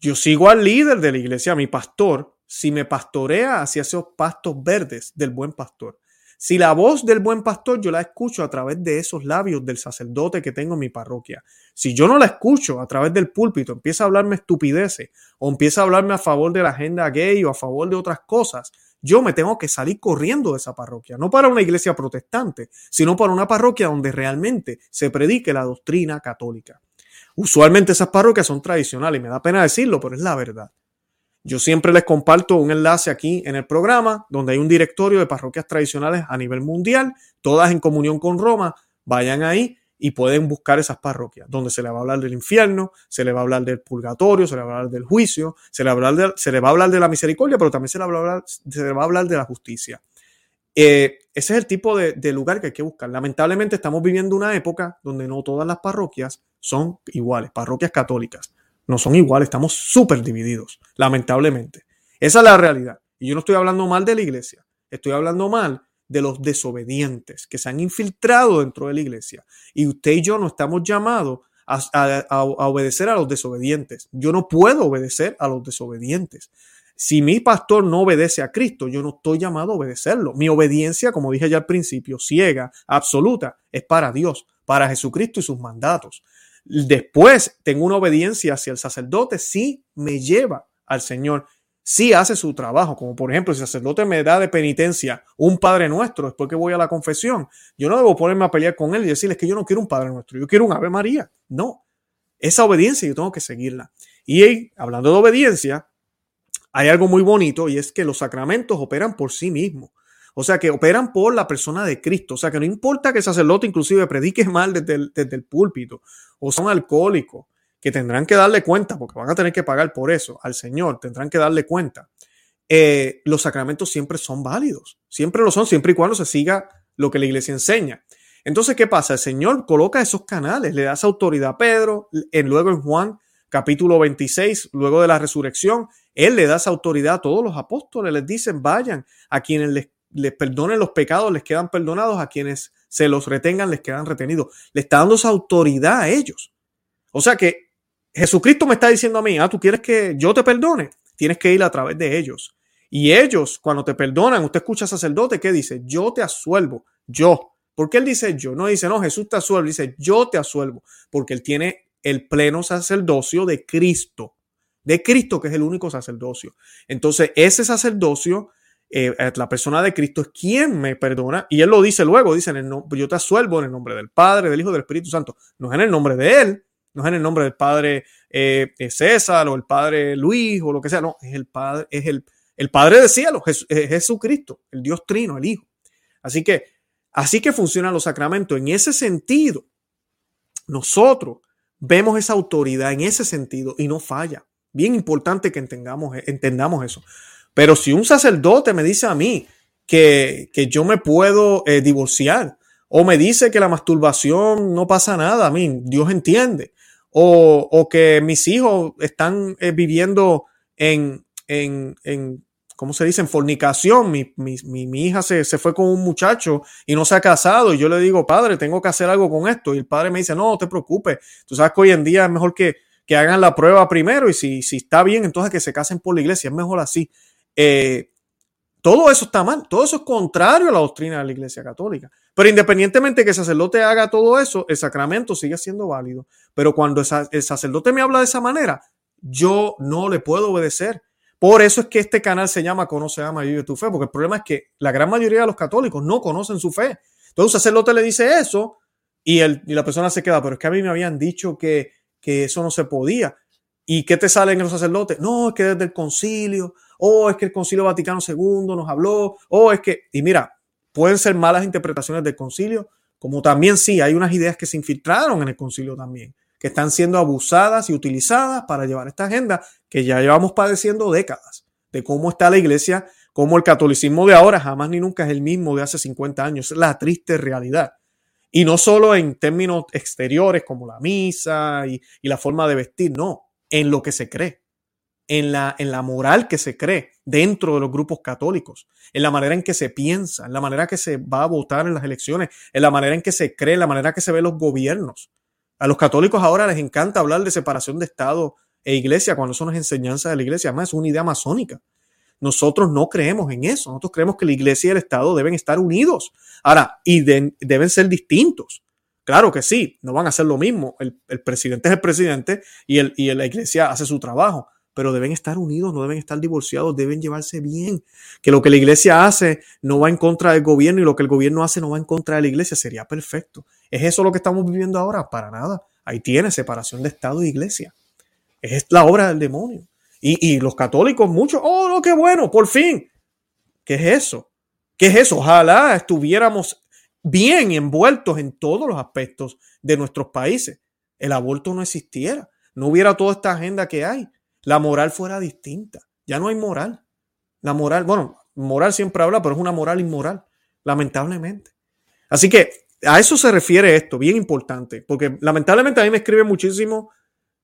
Yo sigo al líder de la iglesia, mi pastor, si me pastorea hacia esos pastos verdes del buen pastor. Si la voz del buen pastor yo la escucho a través de esos labios del sacerdote que tengo en mi parroquia, si yo no la escucho a través del púlpito, empieza a hablarme estupideces o empieza a hablarme a favor de la agenda gay o a favor de otras cosas, yo me tengo que salir corriendo de esa parroquia, no para una iglesia protestante, sino para una parroquia donde realmente se predique la doctrina católica. Usualmente esas parroquias son tradicionales, me da pena decirlo, pero es la verdad. Yo siempre les comparto un enlace aquí en el programa donde hay un directorio de parroquias tradicionales a nivel mundial, todas en comunión con Roma. Vayan ahí y pueden buscar esas parroquias, donde se le va a hablar del infierno, se le va a hablar del purgatorio, se le va a hablar del juicio, se le va a hablar de, la misericordia, pero también se le va a hablar, se le va a hablar de la justicia. Eh, ese es el tipo de, de, lugar que hay que buscar. Lamentablemente estamos viviendo una época donde no todas las parroquias son iguales, parroquias católicas no son iguales, estamos súper divididos, lamentablemente. Esa es la realidad. Y yo no estoy hablando mal de la iglesia, estoy hablando mal de los desobedientes que se han infiltrado dentro de la iglesia. Y usted y yo no estamos llamados a, a, obedecer a los desobedientes. Yo no puedo obedecer a los desobedientes. Si mi pastor no obedece a Cristo, yo no estoy llamado a obedecerlo. Mi obediencia, como dije ya al principio, ciega, absoluta, es para Dios, para Jesucristo y sus mandatos. Después tengo una obediencia hacia el sacerdote, sí me lleva al Señor, sí hace su trabajo, como por ejemplo, si el sacerdote me da de penitencia un Padre Nuestro después que voy a la confesión, yo no debo ponerme a pelear con él y decirles que yo no quiero un Padre Nuestro, yo quiero un Ave María. No, esa obediencia yo tengo que seguirla. Y hablando de obediencia, hay algo muy bonito y es que los sacramentos operan por sí mismos. O sea, que operan por la persona de Cristo. O sea, que no importa que el sacerdote inclusive predique mal desde el, púlpito o son alcohólicos, que tendrán que darle cuenta, porque van a tener que pagar por eso al Señor, tendrán que darle cuenta. Eh, los sacramentos siempre son válidos, siempre lo son, siempre y cuando se siga lo que la iglesia enseña. Entonces, ¿qué pasa? El Señor coloca esos canales, le da esa autoridad a Pedro, en, luego en Juan capítulo 26, luego de la resurrección, Él le da esa autoridad a todos los apóstoles, les dicen, vayan, a quienes les les perdonen los pecados, les quedan perdonados, a quienes se los retengan, les quedan retenidos. Le está dando esa autoridad a ellos. O sea que Jesucristo me está diciendo a mí, ah, tú quieres que yo te perdone, tienes que ir a través de ellos. Y ellos, cuando te perdonan, usted escucha sacerdote que dice, yo te asuelvo, yo. ¿Por qué él dice yo? No dice, no, Jesús te asuelve, dice, yo te asuelvo, porque él tiene el pleno sacerdocio de Cristo, de Cristo que es el único sacerdocio. Entonces, ese sacerdocio eh, eh, la persona de Cristo es quien me perdona. Y él lo dice luego, dice, en el yo te asuelvo en el nombre del Padre, del Hijo, del Espíritu Santo. No es en el nombre de él, no es en el nombre del Padre eh, César o el Padre Luis o lo que sea, no, es el Padre, es el, el Padre del cielo, es Jesucristo, el Dios Trino, el Hijo. Así que, así que funcionan los sacramentos. En ese sentido, nosotros vemos esa autoridad en ese sentido y no falla. Bien importante que entendamos, entendamos eso. Pero si un sacerdote me dice a mí que, yo me puedo eh, divorciar, o me dice que la masturbación no pasa nada, a mí, Dios entiende, o, que mis hijos están eh, viviendo en, en, en, ¿cómo se dice? En fornicación. Mi, mi, mi, hija se, se, fue con un muchacho y no se ha casado. Y yo le digo, padre, tengo que hacer algo con esto. Y el padre me dice, no, no te preocupes. Tú sabes que hoy en día es mejor que, que hagan la prueba primero y si, si está bien, entonces que se casen por la iglesia. Es mejor así. Eh, todo eso está mal, todo eso es contrario a la doctrina de la Iglesia Católica. Pero independientemente de que el sacerdote haga todo eso, el sacramento sigue siendo válido. Pero cuando el sacerdote me habla de esa manera, yo no le puedo obedecer. Por eso es que este canal se llama Conoce, Ama, Vive tu Fe, porque el problema es que la gran mayoría de los católicos no conocen su fe. Entonces un sacerdote le dice eso y, el, y la persona se queda, pero es que a mí me habían dicho que, que eso no se podía. ¿Y qué te salen los sacerdotes? No, es que desde el concilio, o es que el concilio Vaticano II nos habló, o es que, y mira, pueden ser malas interpretaciones del concilio, como también sí, hay unas ideas que se infiltraron en el concilio también, que están siendo abusadas y utilizadas para llevar esta agenda que ya llevamos padeciendo décadas, de cómo está la iglesia, cómo el catolicismo de ahora jamás ni nunca es el mismo de hace 50 años, es la triste realidad. Y no solo en términos exteriores como la misa y la forma de vestir, no, en lo que se cree, en la, en la moral que se cree dentro de los grupos católicos, en la manera en que se piensa, en la manera que se va a votar en las elecciones, en la manera en que se cree, en la manera que se ven los gobiernos. A los católicos ahora les encanta hablar de separación de Estado e iglesia cuando son las enseñanzas de la iglesia. Además, es una idea masónica. Nosotros no creemos en eso. Nosotros creemos que la iglesia y el Estado deben estar unidos. Ahora, y deben ser distintos. Claro que sí, no van a hacer lo mismo. El, presidente es el presidente y, el, y la iglesia hace su trabajo, pero deben estar unidos, no deben estar divorciados, deben llevarse bien. Que lo que la iglesia hace no va en contra del gobierno y lo que el gobierno hace no va en contra de la iglesia. Sería perfecto. ¿Es eso lo que estamos viviendo ahora? Para nada. Ahí tiene separación de Estado e iglesia. Es la obra del demonio. Y, los católicos, muchos, oh, qué bueno, por fin. ¿Qué es eso? ¿Qué es eso? Ojalá estuviéramos bien envueltos en todos los aspectos de nuestros países. El aborto no existiera, no hubiera toda esta agenda que hay, la moral fuera distinta. Ya no hay moral. La moral, bueno, moral siempre habla, pero es una moral inmoral, lamentablemente. Así que a eso se refiere esto, bien importante, porque lamentablemente a mí me escribe muchísimo.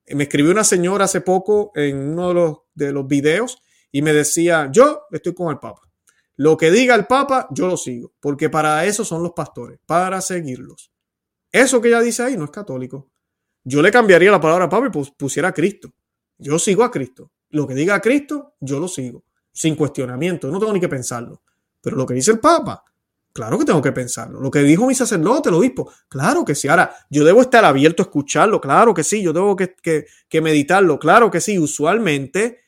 Me escribió una señora hace poco en uno de los, de los videos y me decía, yo estoy con el Papa. Lo que diga el Papa, yo lo sigo, porque para eso son los pastores, para seguirlos. Eso que ella dice ahí no es católico. Yo le cambiaría la palabra Papa y pusiera a Cristo. Yo sigo a Cristo. Lo que diga Cristo, yo lo sigo, sin cuestionamiento. No tengo ni que pensarlo. Pero lo que dice el Papa, claro que tengo que pensarlo. Lo que dijo mi sacerdote, el obispo, claro que sí. Ahora, yo debo estar abierto a escucharlo, claro que sí. Yo tengo que, que meditarlo, claro que sí. Usualmente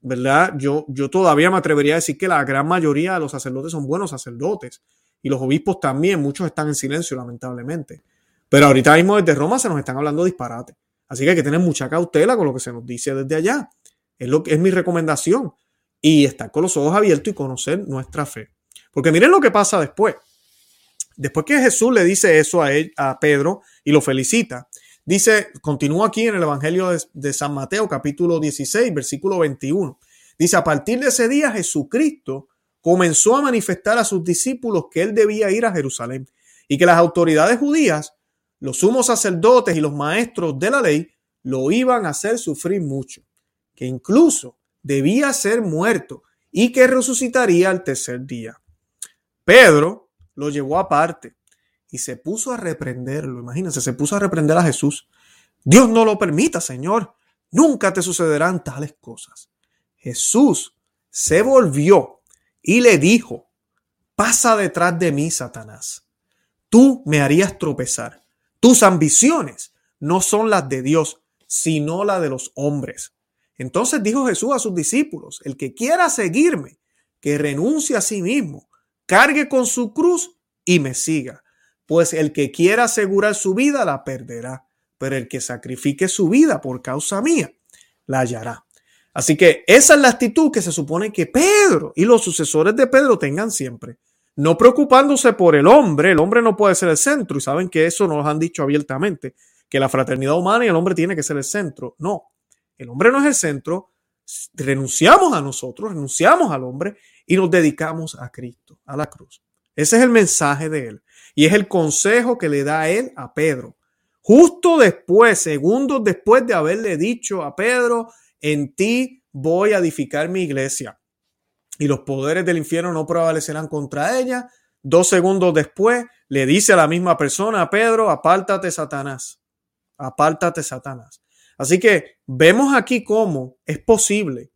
¿verdad? Yo, yo todavía me atrevería a decir que la gran mayoría de los sacerdotes son buenos sacerdotes y los obispos también, muchos están en silencio, lamentablemente. Pero ahorita mismo desde Roma se nos están hablando disparate. Así que hay que tener mucha cautela con lo que se nos dice desde allá. Es, lo que, es mi recomendación. Y estar con los ojos abiertos y conocer nuestra fe. Porque miren lo que pasa después. Después que Jesús le dice eso a, Pedro y lo felicita, Dice, continúa aquí en el Evangelio de, San Mateo, capítulo 16, versículo 21. Dice, a partir de ese día Jesucristo comenzó a manifestar a sus discípulos que él debía ir a Jerusalén y que las autoridades judías, los sumos sacerdotes y los maestros de la ley lo iban a hacer sufrir mucho, que incluso debía ser muerto y que resucitaría al tercer día. Pedro lo llevó aparte y se puso a reprenderlo. Imagínense, se puso a reprender a Jesús. Dios no lo permita, Señor. Nunca te sucederán tales cosas. Jesús se volvió y le dijo, pasa detrás de mí, Satanás. Tú me harías tropezar. Tus ambiciones no son las de Dios, sino las de los hombres. Entonces dijo Jesús a sus discípulos, el que quiera seguirme, que renuncie a sí mismo, cargue con su cruz y me siga pues el que quiera asegurar su vida la perderá, pero el que sacrifique su vida por causa mía la hallará. Así que esa es la actitud que se supone que Pedro y los sucesores de Pedro tengan siempre. No preocupándose por el hombre, el hombre no puede ser el centro y saben que eso nos han dicho abiertamente, que la fraternidad humana y el hombre tiene que ser el centro. No, el hombre no es el centro, renunciamos a nosotros, renunciamos al hombre y nos dedicamos a Cristo, a la cruz. Ese es el mensaje de él. Y es el consejo que le da él a Pedro. Justo después, segundos después de haberle dicho a Pedro, en ti voy a edificar mi iglesia. Y los poderes del infierno no prevalecerán contra ella. Dos segundos después, le dice a la misma persona, a Pedro, apártate Satanás. Apártate Satanás. Así que vemos aquí cómo es posible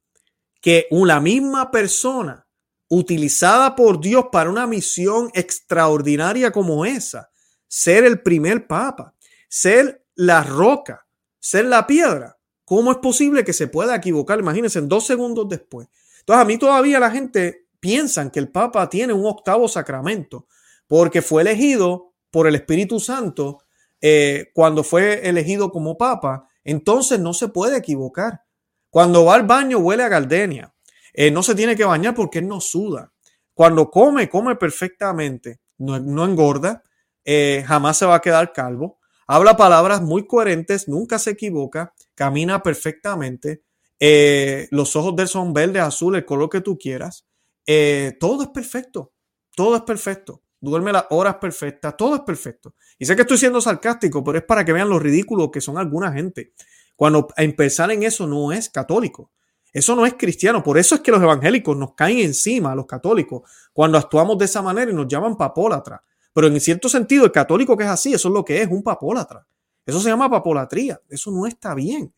que una misma persona utilizada por Dios para una misión extraordinaria como esa, ser el primer papa, ser la roca, ser la piedra. ¿Cómo es posible que se pueda equivocar? Imagínense, en dos segundos después. Entonces, a mí todavía la gente piensa que el Papa tiene un octavo sacramento, porque fue elegido por el Espíritu Santo eh, cuando fue elegido como Papa, entonces no se puede equivocar. Cuando va al baño huele a gardenia. Eh, no se tiene que bañar porque él no suda. Cuando come, come perfectamente. No, engorda. Eh, jamás se va a quedar calvo. Habla palabras muy coherentes, nunca se equivoca, camina perfectamente. Eh, los ojos de él son verdes, azul, el color que tú quieras. todo es perfecto. Todo es perfecto. Duerme las horas perfectas. Todo es perfecto. Y sé que estoy siendo sarcástico, pero es para que vean lo ridículo que son alguna gente. Cuando empezar en eso no es católico. Eso no es cristiano. Por eso es que los evangélicos nos caen encima a los católicos cuando actuamos de esa manera y nos llaman papólatra. Pero en cierto sentido, el católico que es así, eso es lo que es, un papólatra. Eso se llama papolatría. Eso no está bien.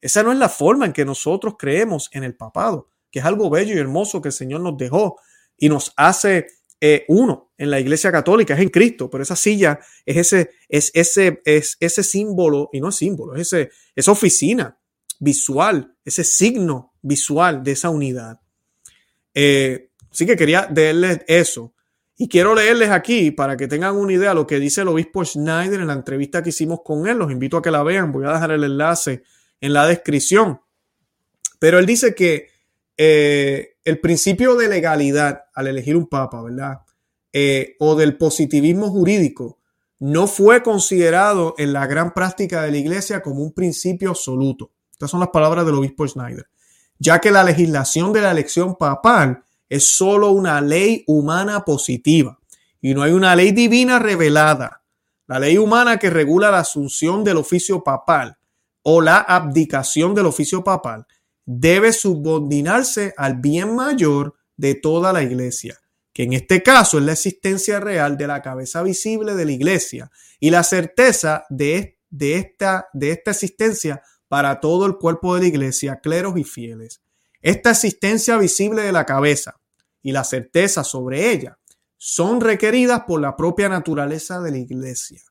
Esa no es la forma en que nosotros creemos en el papado, que es algo bello y hermoso que el Señor nos dejó y nos hace eh, uno en la iglesia católica, es en Cristo, pero esa silla es ese, es ese, es ese símbolo, y no es símbolo, es ese, esa oficina visual, ese signo visual de esa unidad. Eh, así que quería leerles eso. Y quiero leerles aquí para que tengan una idea de lo que dice el obispo Schneider en la entrevista que hicimos con él. Los invito a que la vean. Voy a dejar el enlace en la descripción. Pero él dice que eh, el principio de legalidad al elegir un papa, ¿verdad? Eh, o del positivismo jurídico no fue considerado en la gran práctica de la iglesia como un principio absoluto. Estas son las palabras del obispo Schneider. Ya que la legislación de la elección papal es solo una ley humana positiva y no hay una ley divina revelada. La ley humana que regula la asunción del oficio papal o la abdicación del oficio papal debe subordinarse al bien mayor de toda la iglesia, que en este caso es la existencia real de la cabeza visible de la iglesia y la certeza de, de, esta, existencia para todo el cuerpo de la iglesia, cleros y fieles. Esta existencia visible de la cabeza y la certeza sobre ella son requeridas por la propia naturaleza de la iglesia.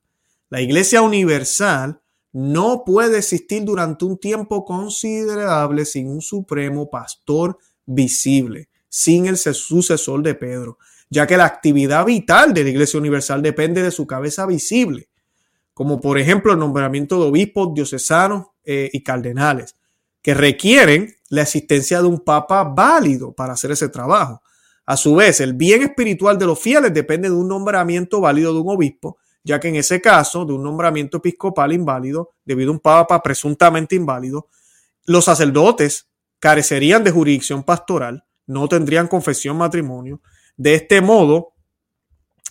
La iglesia universal no puede existir durante un tiempo considerable sin un supremo pastor visible, sin el sucesor de Pedro, ya que la actividad vital de la Iglesia Universal depende de su cabeza visible, como por ejemplo el nombramiento de obispos, diocesanos eh, y cardenales, que requieren la existencia de un papa válido para hacer ese trabajo. A su vez, el bien espiritual de los fieles depende de un nombramiento válido de un obispo ya que en ese caso de un nombramiento episcopal inválido, debido a un papa presuntamente inválido, los sacerdotes carecerían de jurisdicción pastoral, no tendrían confesión matrimonio. De este modo,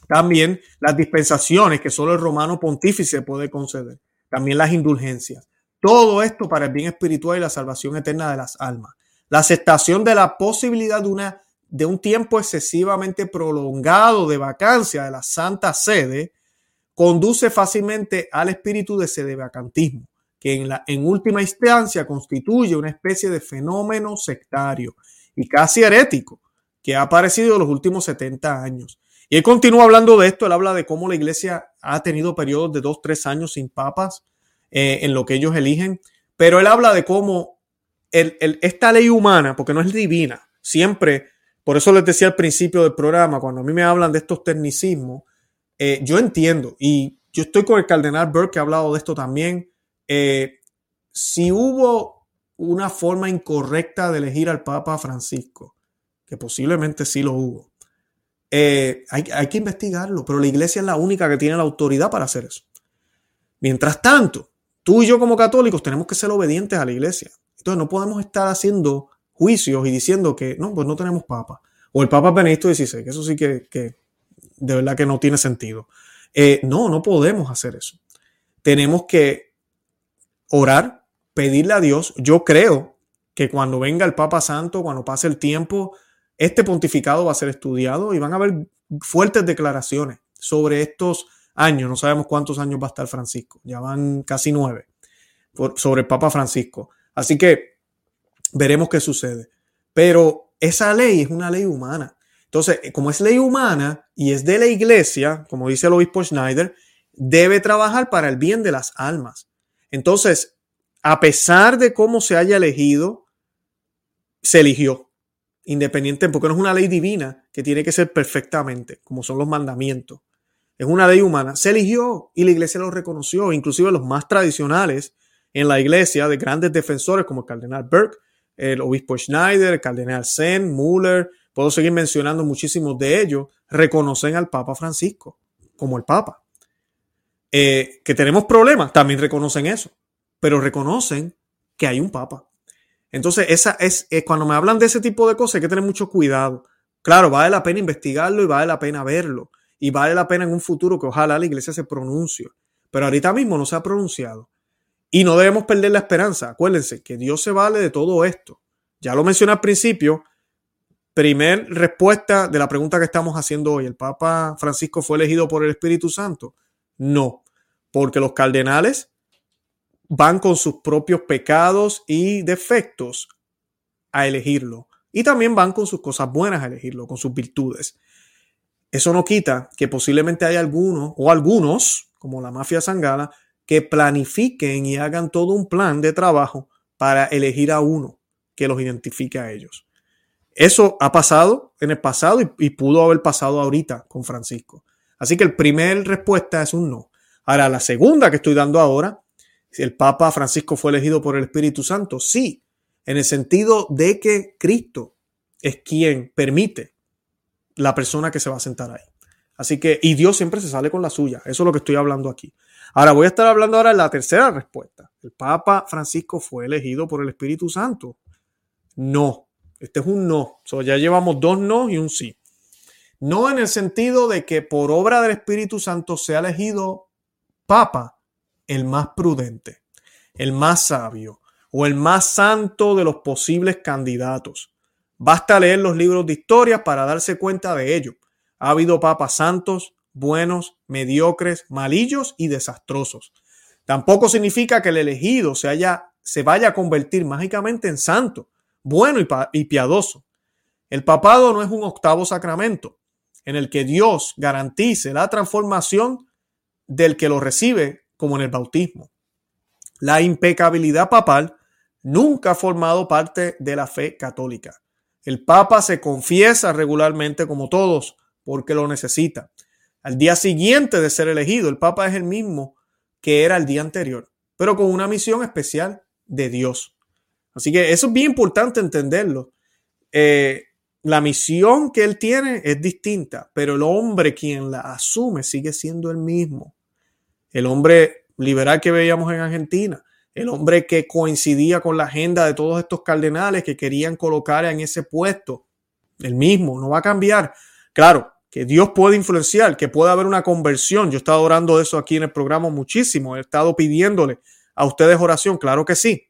también las dispensaciones que solo el romano pontífice puede conceder, también las indulgencias. Todo esto para el bien espiritual y la salvación eterna de las almas. La aceptación de la posibilidad de, una, de un tiempo excesivamente prolongado de vacancia de la Santa Sede conduce fácilmente al espíritu de sedevacantismo, que en, la, en última instancia constituye una especie de fenómeno sectario y casi herético que ha aparecido en los últimos 70 años. Y él continúa hablando de esto, él habla de cómo la iglesia ha tenido periodos de dos, tres años sin papas eh, en lo que ellos eligen, pero él habla de cómo esta ley humana, porque no es divina, siempre, por eso les decía al principio del programa, cuando a mí me hablan de estos tecnicismos, eh, yo entiendo, y yo estoy con el cardenal Burke que ha hablado de esto también. Eh, si hubo una forma incorrecta de elegir al Papa Francisco, que posiblemente sí lo hubo, eh, hay, hay, que investigarlo, pero la iglesia es la única que tiene la autoridad para hacer eso. Mientras tanto, tú y yo como católicos tenemos que ser obedientes a la iglesia. Entonces no podemos estar haciendo juicios y diciendo que no, pues no tenemos papa. O el Papa Benedicto XVI, que eso sí que, que de verdad que no tiene sentido. Eh, no, no podemos hacer eso. Tenemos que orar, pedirle a Dios. Yo creo que cuando venga el Papa Santo, cuando pase el tiempo, este pontificado va a ser estudiado y van a haber fuertes declaraciones sobre estos años. No sabemos cuántos años va a estar Francisco. Ya van casi nueve sobre el Papa Francisco. Así que veremos qué sucede. Pero esa ley es una ley humana Entonces, como es ley humana y es de la iglesia, como dice el obispo Schneider, debe trabajar para el bien de las almas. Entonces, a pesar de cómo se haya elegido, se eligió. Independiente, porque no es una ley divina que tiene que ser perfectamente, como son los mandamientos. Es una ley humana. Se eligió y la iglesia lo reconoció. Inclusive los más tradicionales en la iglesia, de grandes defensores como el cardenal Burke, el obispo Schneider, el cardenal Zen, Muller, puedo seguir mencionando muchísimos de ellos, reconocen al Papa Francisco como el Papa. Eh, que tenemos problemas, también reconocen eso, pero reconocen que hay un Papa. Entonces, esa es, eh, cuando me hablan de ese tipo de cosas, hay que tener mucho cuidado. Claro, vale la pena investigarlo y vale la pena verlo. Y vale la pena en un futuro que ojalá la iglesia se pronuncie. Pero ahorita mismo no se ha pronunciado. Y no debemos perder la esperanza. Acuérdense que Dios se vale de todo esto. Ya lo mencioné al principio. Primer respuesta de la pregunta que estamos haciendo hoy. ¿El Papa Francisco fue elegido por el Espíritu Santo? No, porque los cardenales van con sus propios pecados y defectos a elegirlo. Y también van con sus cosas buenas a elegirlo, con sus virtudes. Eso no quita que posiblemente hay algunos o algunos, como la mafia sangala, que planifiquen y hagan todo un plan de trabajo para elegir a uno que los identifique a ellos. Eso ha pasado en el pasado y, pudo haber pasado ahorita con Francisco. Así que el primer respuesta es un no. Ahora, la segunda que estoy dando ahora, si el Papa Francisco fue elegido por el Espíritu Santo, sí, en el sentido de que Cristo es quien permite la persona que se va a sentar ahí. Así que, y Dios siempre se sale con la suya. Eso es lo que estoy hablando aquí. Ahora voy a estar hablando ahora de la tercera respuesta. ¿El Papa Francisco fue elegido por el Espíritu Santo? No. Este es un no. ya llevamos dos no y un sí. No en el sentido de que por obra del Espíritu Santo se ha elegido Papa el más prudente, el más sabio o el más santo de los posibles candidatos. Basta leer los libros de historia para darse cuenta de ello. Ha habido papas santos, buenos, mediocres, malillos y desastrosos. Tampoco significa que el elegido se, haya, se vaya a convertir mágicamente en santo, bueno y, piadoso. El papado no es un octavo sacramento en el que Dios garantice la transformación del que lo recibe como en el bautismo. La impecabilidad papal nunca ha formado parte de la fe católica. El Papa se confiesa regularmente como todos porque lo necesita. Al día siguiente de ser elegido, el Papa es el mismo que era el día anterior, pero con una misión especial de Dios. Así que eso es bien importante entenderlo. Eh, la misión que él tiene es distinta, pero el hombre quien la asume sigue siendo el mismo. El hombre liberal que veíamos en Argentina, el hombre que coincidía con la agenda de todos estos cardenales que querían colocar en ese puesto, el mismo, no va a cambiar. Claro, que Dios puede influenciar, que puede haber una conversión. Yo he estado orando eso aquí en el programa muchísimo, he estado pidiéndole a ustedes oración, claro que sí.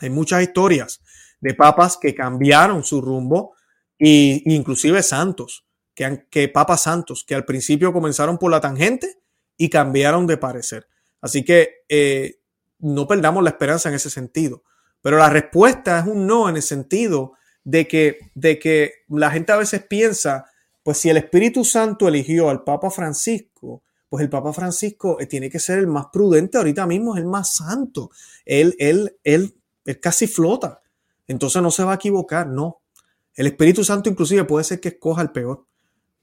Hay muchas historias de papas que cambiaron su rumbo e inclusive santos, que, que papas santos, que al principio comenzaron por la tangente y cambiaron de parecer. Así que eh, no perdamos la esperanza en ese sentido. Pero la respuesta es un no en el sentido de que, de que la gente a veces piensa, pues si el Espíritu Santo eligió al Papa Francisco, pues el Papa Francisco eh, tiene que ser el más prudente ahorita mismo, es el más santo. Él, él, él, él casi flota. Entonces no se va a equivocar, no. El Espíritu Santo inclusive puede ser que escoja el peor.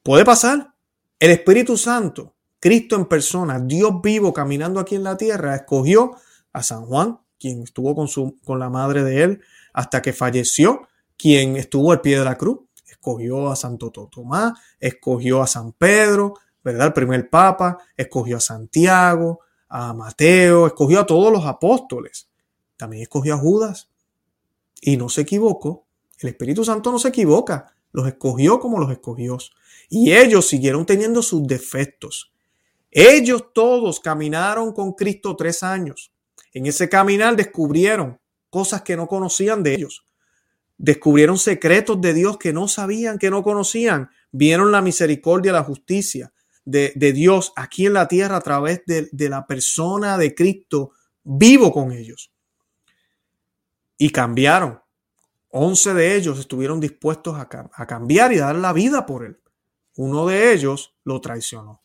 Puede pasar. El Espíritu Santo, Cristo en persona, Dios vivo caminando aquí en la tierra, escogió a San Juan, quien estuvo con, su, con la madre de él hasta que falleció, quien estuvo al pie de la cruz, escogió a Santo Tomás, escogió a San Pedro, ¿verdad? El primer papa, escogió a Santiago, a Mateo, escogió a todos los apóstoles, también escogió a Judas y no se equivocó. El Espíritu Santo no se equivoca, los escogió como los escogió. Y ellos siguieron teniendo sus defectos. Ellos todos caminaron con Cristo tres años. En ese caminar descubrieron cosas que no conocían de ellos. Descubrieron secretos de Dios que no sabían, que no conocían. Vieron la misericordia, la justicia de, Dios aquí en la tierra a través de, la persona de Cristo vivo con ellos. Y cambiaron. 11 de ellos estuvieron dispuestos a, a cambiar y dar la vida por él. Uno de ellos lo traicionó.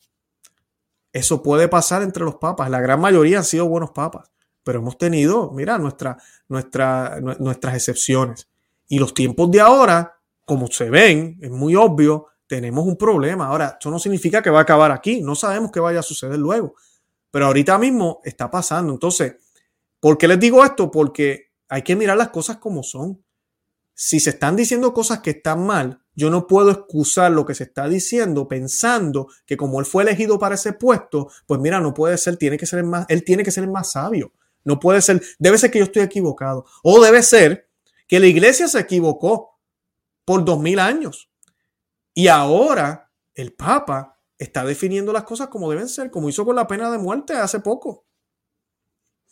Eso puede pasar entre los papas. La gran mayoría han sido buenos papas, pero hemos tenido, mira, nuestra, nuestra, nuestras excepciones. Y los tiempos de ahora, como se ven, es muy obvio, tenemos un problema. Ahora, eso no significa que va a acabar aquí. No sabemos qué vaya a suceder luego. Pero ahorita mismo está pasando. Entonces, ¿por qué les digo esto? Porque hay que mirar las cosas como son. Si se están diciendo cosas que están mal, yo no puedo excusar lo que se está diciendo pensando que como él fue elegido para ese puesto, pues mira, no puede ser, tiene que ser el más, él tiene que ser el más sabio. No puede ser, debe ser que yo estoy equivocado. O debe ser que la iglesia se equivocó por dos mil años. Y ahora el Papa está definiendo las cosas como deben ser, como hizo con la pena de muerte hace poco.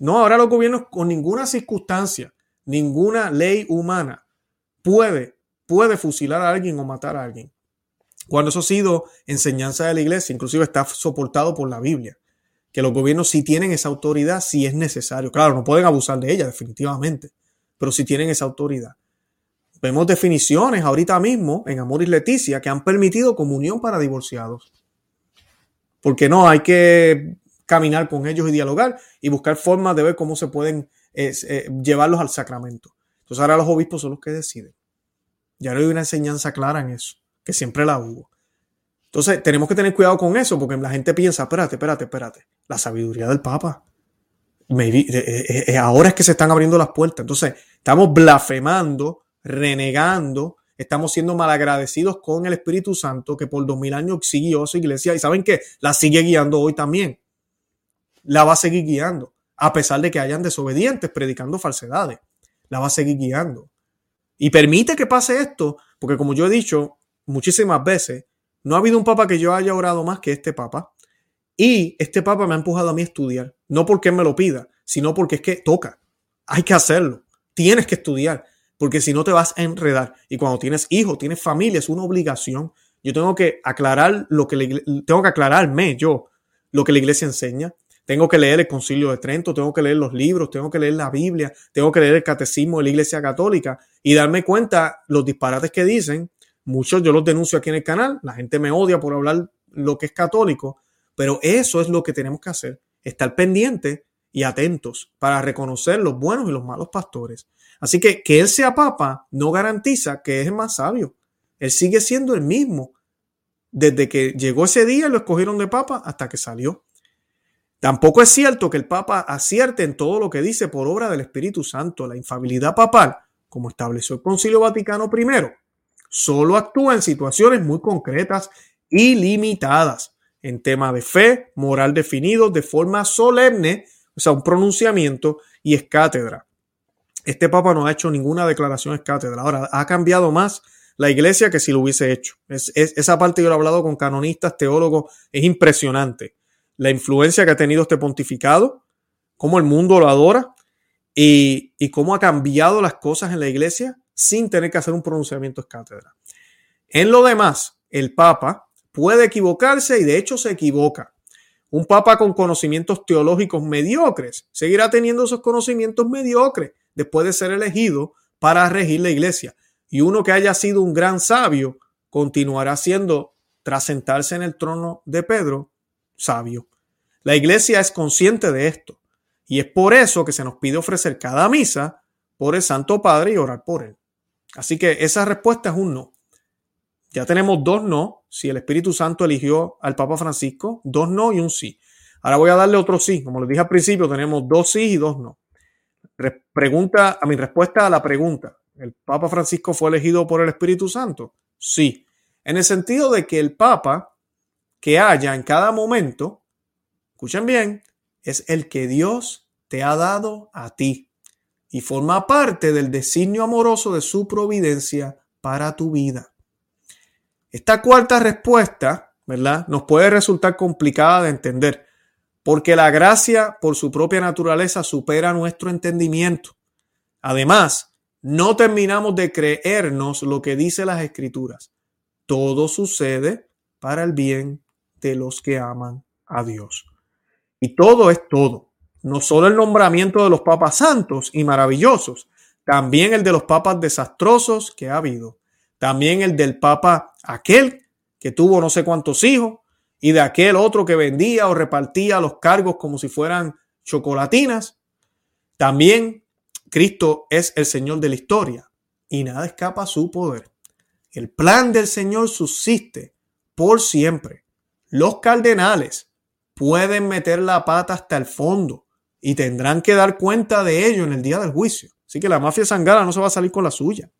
No, ahora los gobiernos con ninguna circunstancia, ninguna ley humana puede puede fusilar a alguien o matar a alguien. Cuando eso ha sido enseñanza de la iglesia, inclusive está soportado por la Biblia, que los gobiernos sí tienen esa autoridad si es necesario. Claro, no pueden abusar de ella definitivamente, pero sí tienen esa autoridad. Vemos definiciones ahorita mismo en Amor y Leticia que han permitido comunión para divorciados. Porque no, hay que caminar con ellos y dialogar y buscar formas de ver cómo se pueden eh, eh, llevarlos al sacramento. Entonces ahora los obispos son los que deciden. Ya no hay una enseñanza clara en eso, que siempre la hubo. Entonces, tenemos que tener cuidado con eso, porque la gente piensa, espérate, espérate, espérate, la sabiduría del Papa. Eh, eh, ahora es que se están abriendo las puertas. Entonces, estamos blasfemando, renegando, estamos siendo malagradecidos con el Espíritu Santo, que por dos mil años siguió su iglesia, y saben que la sigue guiando hoy también. La va a seguir guiando, a pesar de que hayan desobedientes predicando falsedades. La va a seguir guiando. Y permite que pase esto, porque como yo he dicho muchísimas veces, no ha habido un papa que yo haya orado más que este papa. Y este papa me ha empujado a mí a estudiar, no porque me lo pida, sino porque es que toca. Hay que hacerlo. Tienes que estudiar, porque si no te vas a enredar. Y cuando tienes hijos, tienes familia, es una obligación. Yo tengo que aclarar lo que le, tengo que aclararme yo lo que la iglesia enseña. Tengo que leer el Concilio de Trento, tengo que leer los libros, tengo que leer la Biblia, tengo que leer el Catecismo de la Iglesia Católica y darme cuenta los disparates que dicen. Muchos yo los denuncio aquí en el canal, la gente me odia por hablar lo que es católico, pero eso es lo que tenemos que hacer, estar pendientes y atentos para reconocer los buenos y los malos pastores. Así que que él sea papa no garantiza que es más sabio. Él sigue siendo el mismo. Desde que llegó ese día lo escogieron de papa hasta que salió. Tampoco es cierto que el Papa acierte en todo lo que dice por obra del Espíritu Santo. La infabilidad papal, como estableció el Concilio Vaticano I, solo actúa en situaciones muy concretas y limitadas, en tema de fe, moral definido de forma solemne, o sea, un pronunciamiento y es cátedra. Este Papa no ha hecho ninguna declaración es cátedra. Ahora, ha cambiado más la iglesia que si lo hubiese hecho. esa parte yo lo he hablado con canonistas, teólogos, es impresionante la influencia que ha tenido este pontificado, cómo el mundo lo adora y, cómo ha cambiado las cosas en la iglesia sin tener que hacer un pronunciamiento cátedra. En lo demás, el Papa puede equivocarse y de hecho se equivoca. Un Papa con conocimientos teológicos mediocres seguirá teniendo esos conocimientos mediocres después de ser elegido para regir la iglesia. Y uno que haya sido un gran sabio continuará siendo, tras sentarse en el trono de Pedro, sabio. La iglesia es consciente de esto y es por eso que se nos pide ofrecer cada misa por el Santo Padre y orar por él. Así que esa respuesta es un no. Ya tenemos dos no, si el Espíritu Santo eligió al Papa Francisco, dos no y un sí. Ahora voy a darle otro sí. Como les dije al principio, tenemos dos sí y dos no. pregunta a mi respuesta a la pregunta. ¿El Papa Francisco fue elegido por el Espíritu Santo? Sí. En el sentido de que el Papa que haya en cada momento, escuchen bien, es el que Dios te ha dado a ti y forma parte del designio amoroso de su providencia para tu vida. Esta cuarta respuesta, ¿verdad? Nos puede resultar complicada de entender, porque la gracia por su propia naturaleza supera nuestro entendimiento. Además, no terminamos de creernos lo que dice las escrituras. Todo sucede para el bien de los que aman a Dios. Y todo es todo. No solo el nombramiento de los papas santos y maravillosos, también el de los papas desastrosos que ha habido, también el del papa aquel que tuvo no sé cuántos hijos y de aquel otro que vendía o repartía los cargos como si fueran chocolatinas. También Cristo es el Señor de la historia y nada escapa a su poder. El plan del Señor subsiste por siempre. Los cardenales pueden meter la pata hasta el fondo y tendrán que dar cuenta de ello en el día del juicio. Así que la mafia sangara no se va a salir con la suya.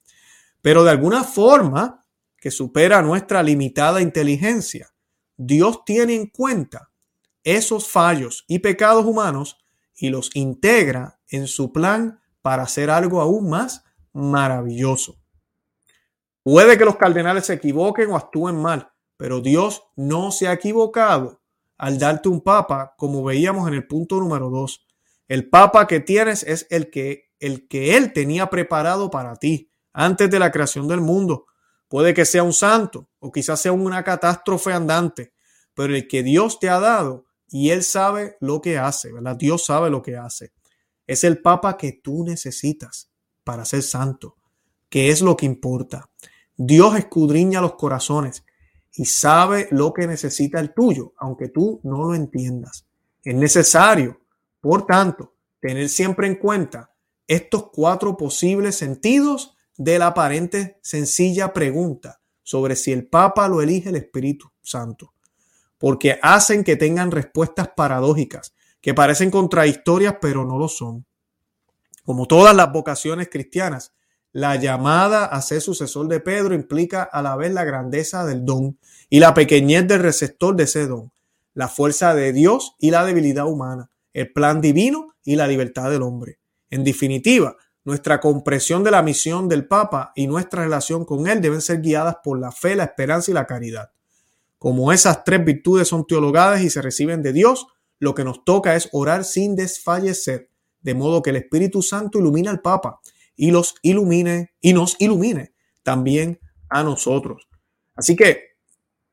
Pero de alguna forma que supera nuestra limitada inteligencia, Dios tiene en cuenta esos fallos y pecados humanos y los integra en su plan para hacer algo aún más maravilloso. Puede que los cardenales se equivoquen o actúen mal, pero Dios no se ha equivocado al darte un papa, como veíamos en el punto número 2. El papa que tienes es el que, el que Él tenía preparado para ti antes de la creación del mundo. Puede que sea un santo o quizás sea una catástrofe andante, pero el que Dios te ha dado y Él sabe lo que hace, ¿verdad? Dios sabe lo que hace. Es el papa que tú necesitas para ser santo, que es lo que importa. Dios escudriña los corazones y sabe lo que necesita el tuyo, aunque tú no lo entiendas. Es necesario por tanto, tener siempre en cuenta estos cuatro posibles sentidos de la aparente sencilla pregunta sobre si el Papa lo elige el Espíritu Santo, porque hacen que tengan respuestas paradójicas, que parecen contradictorias, pero no lo son. Como todas las vocaciones cristianas, la llamada a ser sucesor de Pedro implica a la vez la grandeza del don y la pequeñez del receptor de ese don, la fuerza de Dios y la debilidad humana el plan divino y la libertad del hombre. En definitiva, nuestra comprensión de la misión del Papa y nuestra relación con él deben ser guiadas por la fe, la esperanza y la caridad. Como esas tres virtudes son teologadas y se reciben de Dios, lo que nos toca es orar sin desfallecer, de modo que el Espíritu Santo ilumine al Papa y los ilumine y nos ilumine también a nosotros. Así que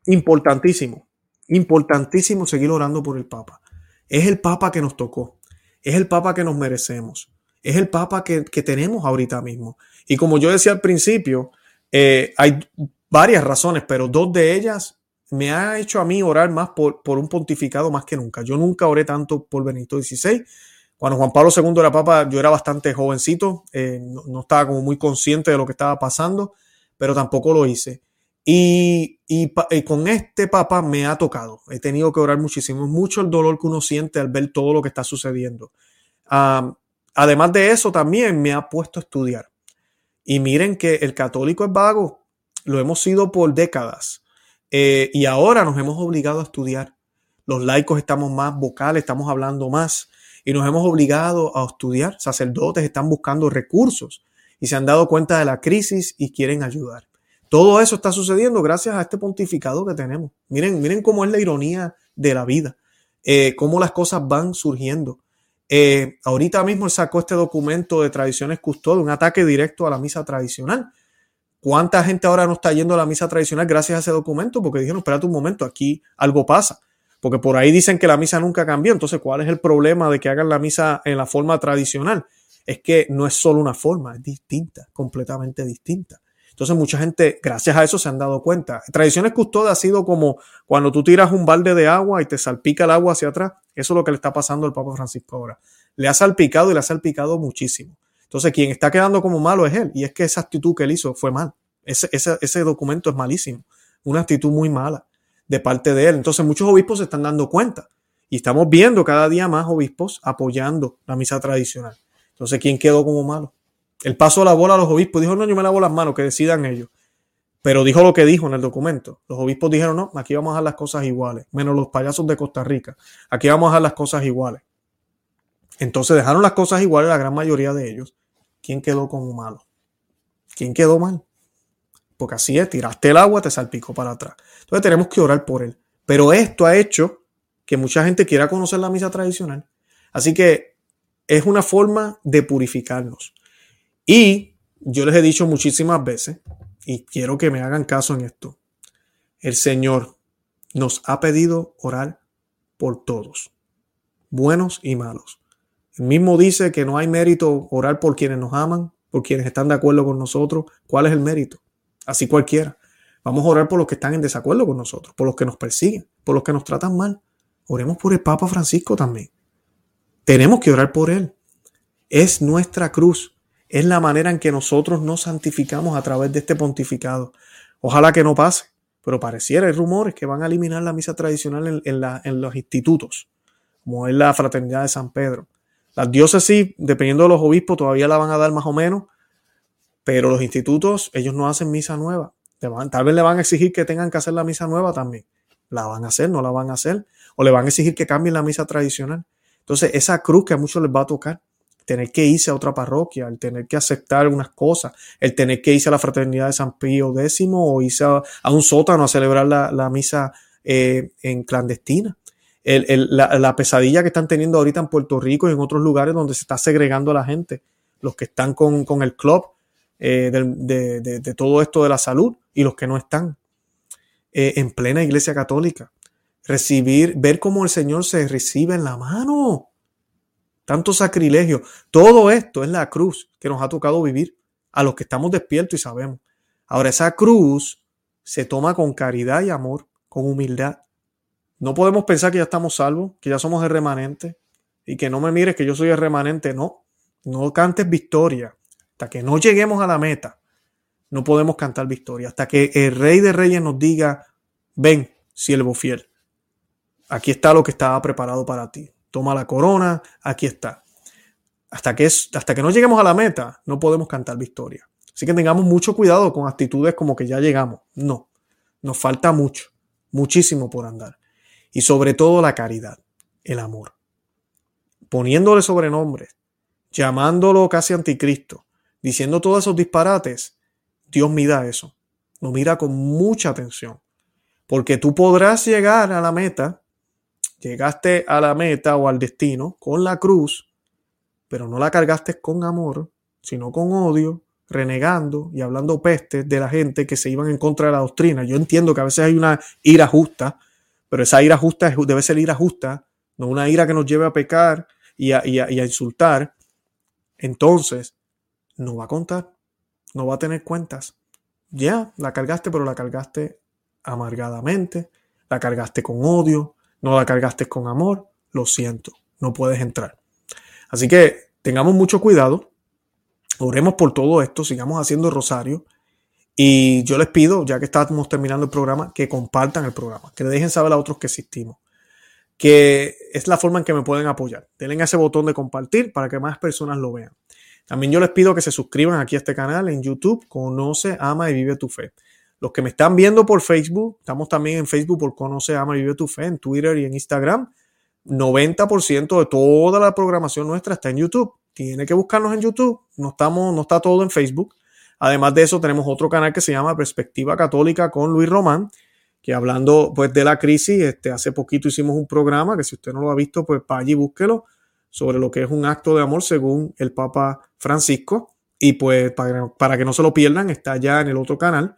importantísimo, importantísimo seguir orando por el Papa. Es el Papa que nos tocó. Es el Papa que nos merecemos. Es el Papa que, tenemos ahorita mismo. Y como yo decía al principio, eh, hay varias razones, pero dos de ellas me ha hecho a mí orar más por, por, un pontificado más que nunca. Yo nunca oré tanto por Benito XVI. Cuando Juan Pablo II era papa, yo era bastante jovencito, eh, no, estaba como muy consciente de lo que estaba pasando, pero tampoco lo hice. Y, con este papa me ha tocado. He tenido que orar muchísimo. mucho el dolor que uno siente al ver todo lo que está sucediendo. además de eso, también me ha puesto a estudiar. Y miren que el católico es vago. Lo hemos sido por décadas. Eh, y ahora nos hemos obligado a estudiar. Los laicos estamos más vocales, estamos hablando más. Y nos hemos obligado a estudiar. Sacerdotes están buscando recursos y se han dado cuenta de la crisis y quieren ayudar. Todo eso está sucediendo gracias a este pontificado que tenemos. Miren, miren cómo es la ironía de la vida, eh, cómo las cosas van surgiendo. Eh, ahorita mismo él sacó este documento de tradiciones custodias, un ataque directo a la misa tradicional. ¿Cuánta gente ahora no está yendo a la misa tradicional gracias a ese documento? Porque dijeron, espérate un momento, aquí algo pasa. Porque por ahí dicen que la misa nunca cambió. Entonces, ¿cuál es el problema de que hagan la misa en la forma tradicional? Es que no es solo una forma, es distinta, completamente distinta. Entonces mucha gente, gracias a eso, se han dado cuenta. Tradiciones custodias ha sido como cuando tú tiras un balde de agua y te salpica el agua hacia atrás. Eso es lo que le está pasando al Papa Francisco ahora. Le ha salpicado y le ha salpicado muchísimo. Entonces quien está quedando como malo es él. Y es que esa actitud que él hizo fue mal. Ese, ese, ese documento es malísimo. Una actitud muy mala de parte de él. Entonces muchos obispos se están dando cuenta. Y estamos viendo cada día más obispos apoyando la misa tradicional. Entonces, ¿quién quedó como malo? Él pasó la bola a los obispos, dijo, no, yo me lavo las manos, que decidan ellos. Pero dijo lo que dijo en el documento. Los obispos dijeron, no, aquí vamos a dejar las cosas iguales, menos los payasos de Costa Rica. Aquí vamos a dejar las cosas iguales. Entonces dejaron las cosas iguales la gran mayoría de ellos. ¿Quién quedó como malo? ¿Quién quedó mal? Porque así es, tiraste el agua, te salpicó para atrás. Entonces tenemos que orar por él. Pero esto ha hecho que mucha gente quiera conocer la misa tradicional. Así que es una forma de purificarnos. Y yo les he dicho muchísimas veces, y quiero que me hagan caso en esto, el Señor nos ha pedido orar por todos, buenos y malos. El mismo dice que no hay mérito orar por quienes nos aman, por quienes están de acuerdo con nosotros. ¿Cuál es el mérito? Así cualquiera. Vamos a orar por los que están en desacuerdo con nosotros, por los que nos persiguen, por los que nos tratan mal. Oremos por el Papa Francisco también. Tenemos que orar por él. Es nuestra cruz. Es la manera en que nosotros nos santificamos a través de este pontificado. Ojalá que no pase, pero pareciera, hay rumores que van a eliminar la misa tradicional en, los institutos, como es la Fraternidad de San Pedro. Las diócesis, dependiendo de los obispos, todavía la van a dar más o menos, pero los institutos, ellos no hacen misa nueva. tal vez le van a exigir que tengan que hacer la misa nueva también. La van a hacer, no la van a hacer. O le van a exigir que cambien la misa tradicional. Entonces, esa cruz que a muchos les va a tocar, tener que irse a otra parroquia, el tener que aceptar unas cosas, el tener que irse a la fraternidad de San Pío X o irse a, un sótano a celebrar la, misa eh, en clandestina la, pesadilla que están teniendo ahorita en Puerto Rico y en otros lugares donde se está segregando a la gente, los que están con, el club eh, de, todo esto de la salud y los que no están eh, en plena iglesia católica. Recibir, ver cómo el Señor se recibe en la mano. Tanto sacrilegio. Todo esto es la cruz que nos ha tocado vivir a los que estamos despiertos y sabemos. Ahora, esa cruz se toma con caridad y amor, con humildad, no podemos pensar que ya estamos salvos, que ya somos el remanente y que no me mires que yo soy el remanente. No, no cantes victoria. Hasta que no lleguemos a la meta, no podemos cantar victoria. Hasta que el Rey de Reyes nos diga, ven, siervo fiel. Aquí está lo que estaba preparado para ti. Toma la corona, aquí está. Hasta que, hasta que no lleguemos a la meta, no podemos cantar victoria. Así que tengamos mucho cuidado con actitudes como que ya llegamos. No, nos falta mucho, muchísimo por andar y sobre todo la caridad, el amor. Poniéndole sobrenombres, llamándolo casi anticristo, diciendo todos esos disparates, Dios mira eso, lo mira con mucha atención, porque tú podrás llegar a la meta, llegaste a la meta o al destino con la cruz, pero no la cargaste con amor, sino con odio, renegando y hablando pestes de la gente que se iban en contra de la doctrina. Yo entiendo que a veces hay una ira justa, pero esa ira justa debe ser ira justa, no una ira que nos lleve a pecar y a, insultar. Entonces, no va a contar, no va a tener cuentas. Ya, la cargaste, pero la cargaste amargadamente, la cargaste con odio, no la cargaste con amor, lo siento, no puedes entrar. Así que tengamos mucho cuidado, oremos por todo esto, sigamos haciendo rosario y yo les pido, ya que estamos terminando el programa, que compartan el programa, que le dejen saber a otros que existimos, que es la forma en que me pueden apoyar. Denle ese botón de compartir para que más personas lo vean. También yo les pido que se suscriban aquí a este canal en YouTube, Conoce, Ama y Vive tu Fe. Los que me están viendo por Facebook, estamos también en Facebook por Conoce, Ama y Vive tu Fe, en Twitter y en Instagram. 90% de toda la programación nuestra está en YouTube. Tiene que buscarnos en YouTube. No, estamos, no está todo en Facebook. Además de eso, tenemos otro canal que se llama Perspectiva Católica con Luis Román, que hablando pues de la crisis, este, hace poquito hicimos un programa que si usted no lo ha visto, pues para allí búsquelo sobre lo que es un acto de amor según el Papa Francisco. Y pues para, que no se lo pierdan, está ya en el otro canal.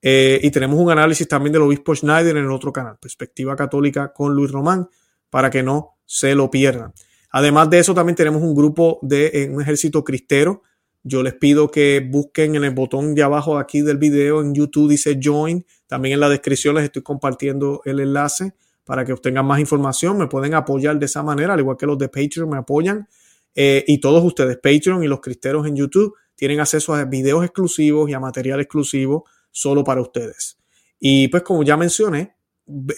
Eh, y tenemos un análisis también del obispo Schneider en el otro canal, Perspectiva Católica con Luis Román, para que no se lo pierdan. Además de eso, también tenemos un grupo de eh, un ejército cristero yo les pido que busquen en el botón de abajo aquí del video en YouTube, dice Join. También en la descripción les estoy compartiendo el enlace para que obtengan más información. Me pueden apoyar de esa manera, al igual que los de Patreon me apoyan. Eh, y todos ustedes, Patreon y los cristeros en YouTube, tienen acceso a videos exclusivos y a material exclusivo solo para ustedes. Y pues como ya mencioné,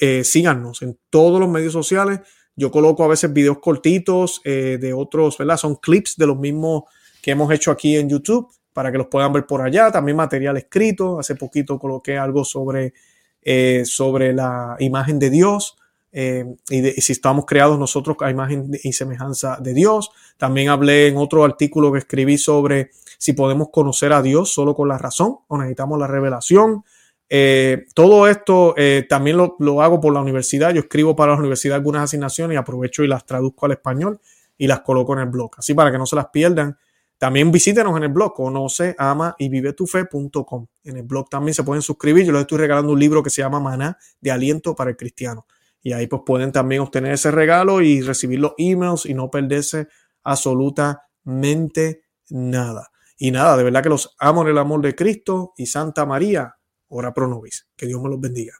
eh, síganos en todos los medios sociales. Yo coloco a veces videos cortitos eh, de otros, ¿verdad? Son clips de los mismos que hemos hecho aquí en YouTube para que los puedan ver por allá. También material escrito. Hace poquito coloqué algo sobre, eh, sobre la imagen de Dios. Eh, y, si estamos creados nosotros a imagen y semejanza de Dios. También hablé en otro artículo que escribí sobre si podemos conocer a Dios solo con la razón o necesitamos la revelación. Eh, todo esto también lo, lo, hago por la universidad. Yo escribo para la universidad algunas asignaciones y aprovecho y las traduzco al español y las coloco en el blog. Así para que no se las pierdan. También visítenos en el blog, conoce, ama y vive tu fe.com. En el blog también se pueden suscribir. Yo les estoy regalando un libro que se llama Maná de Aliento para el Cristiano. Y ahí pues pueden también obtener ese regalo y recibir los emails y no perderse absolutamente nada. Y nada, de verdad que los amo en el amor de Cristo y Santa María, ora pro nobis. Que Dios me los bendiga.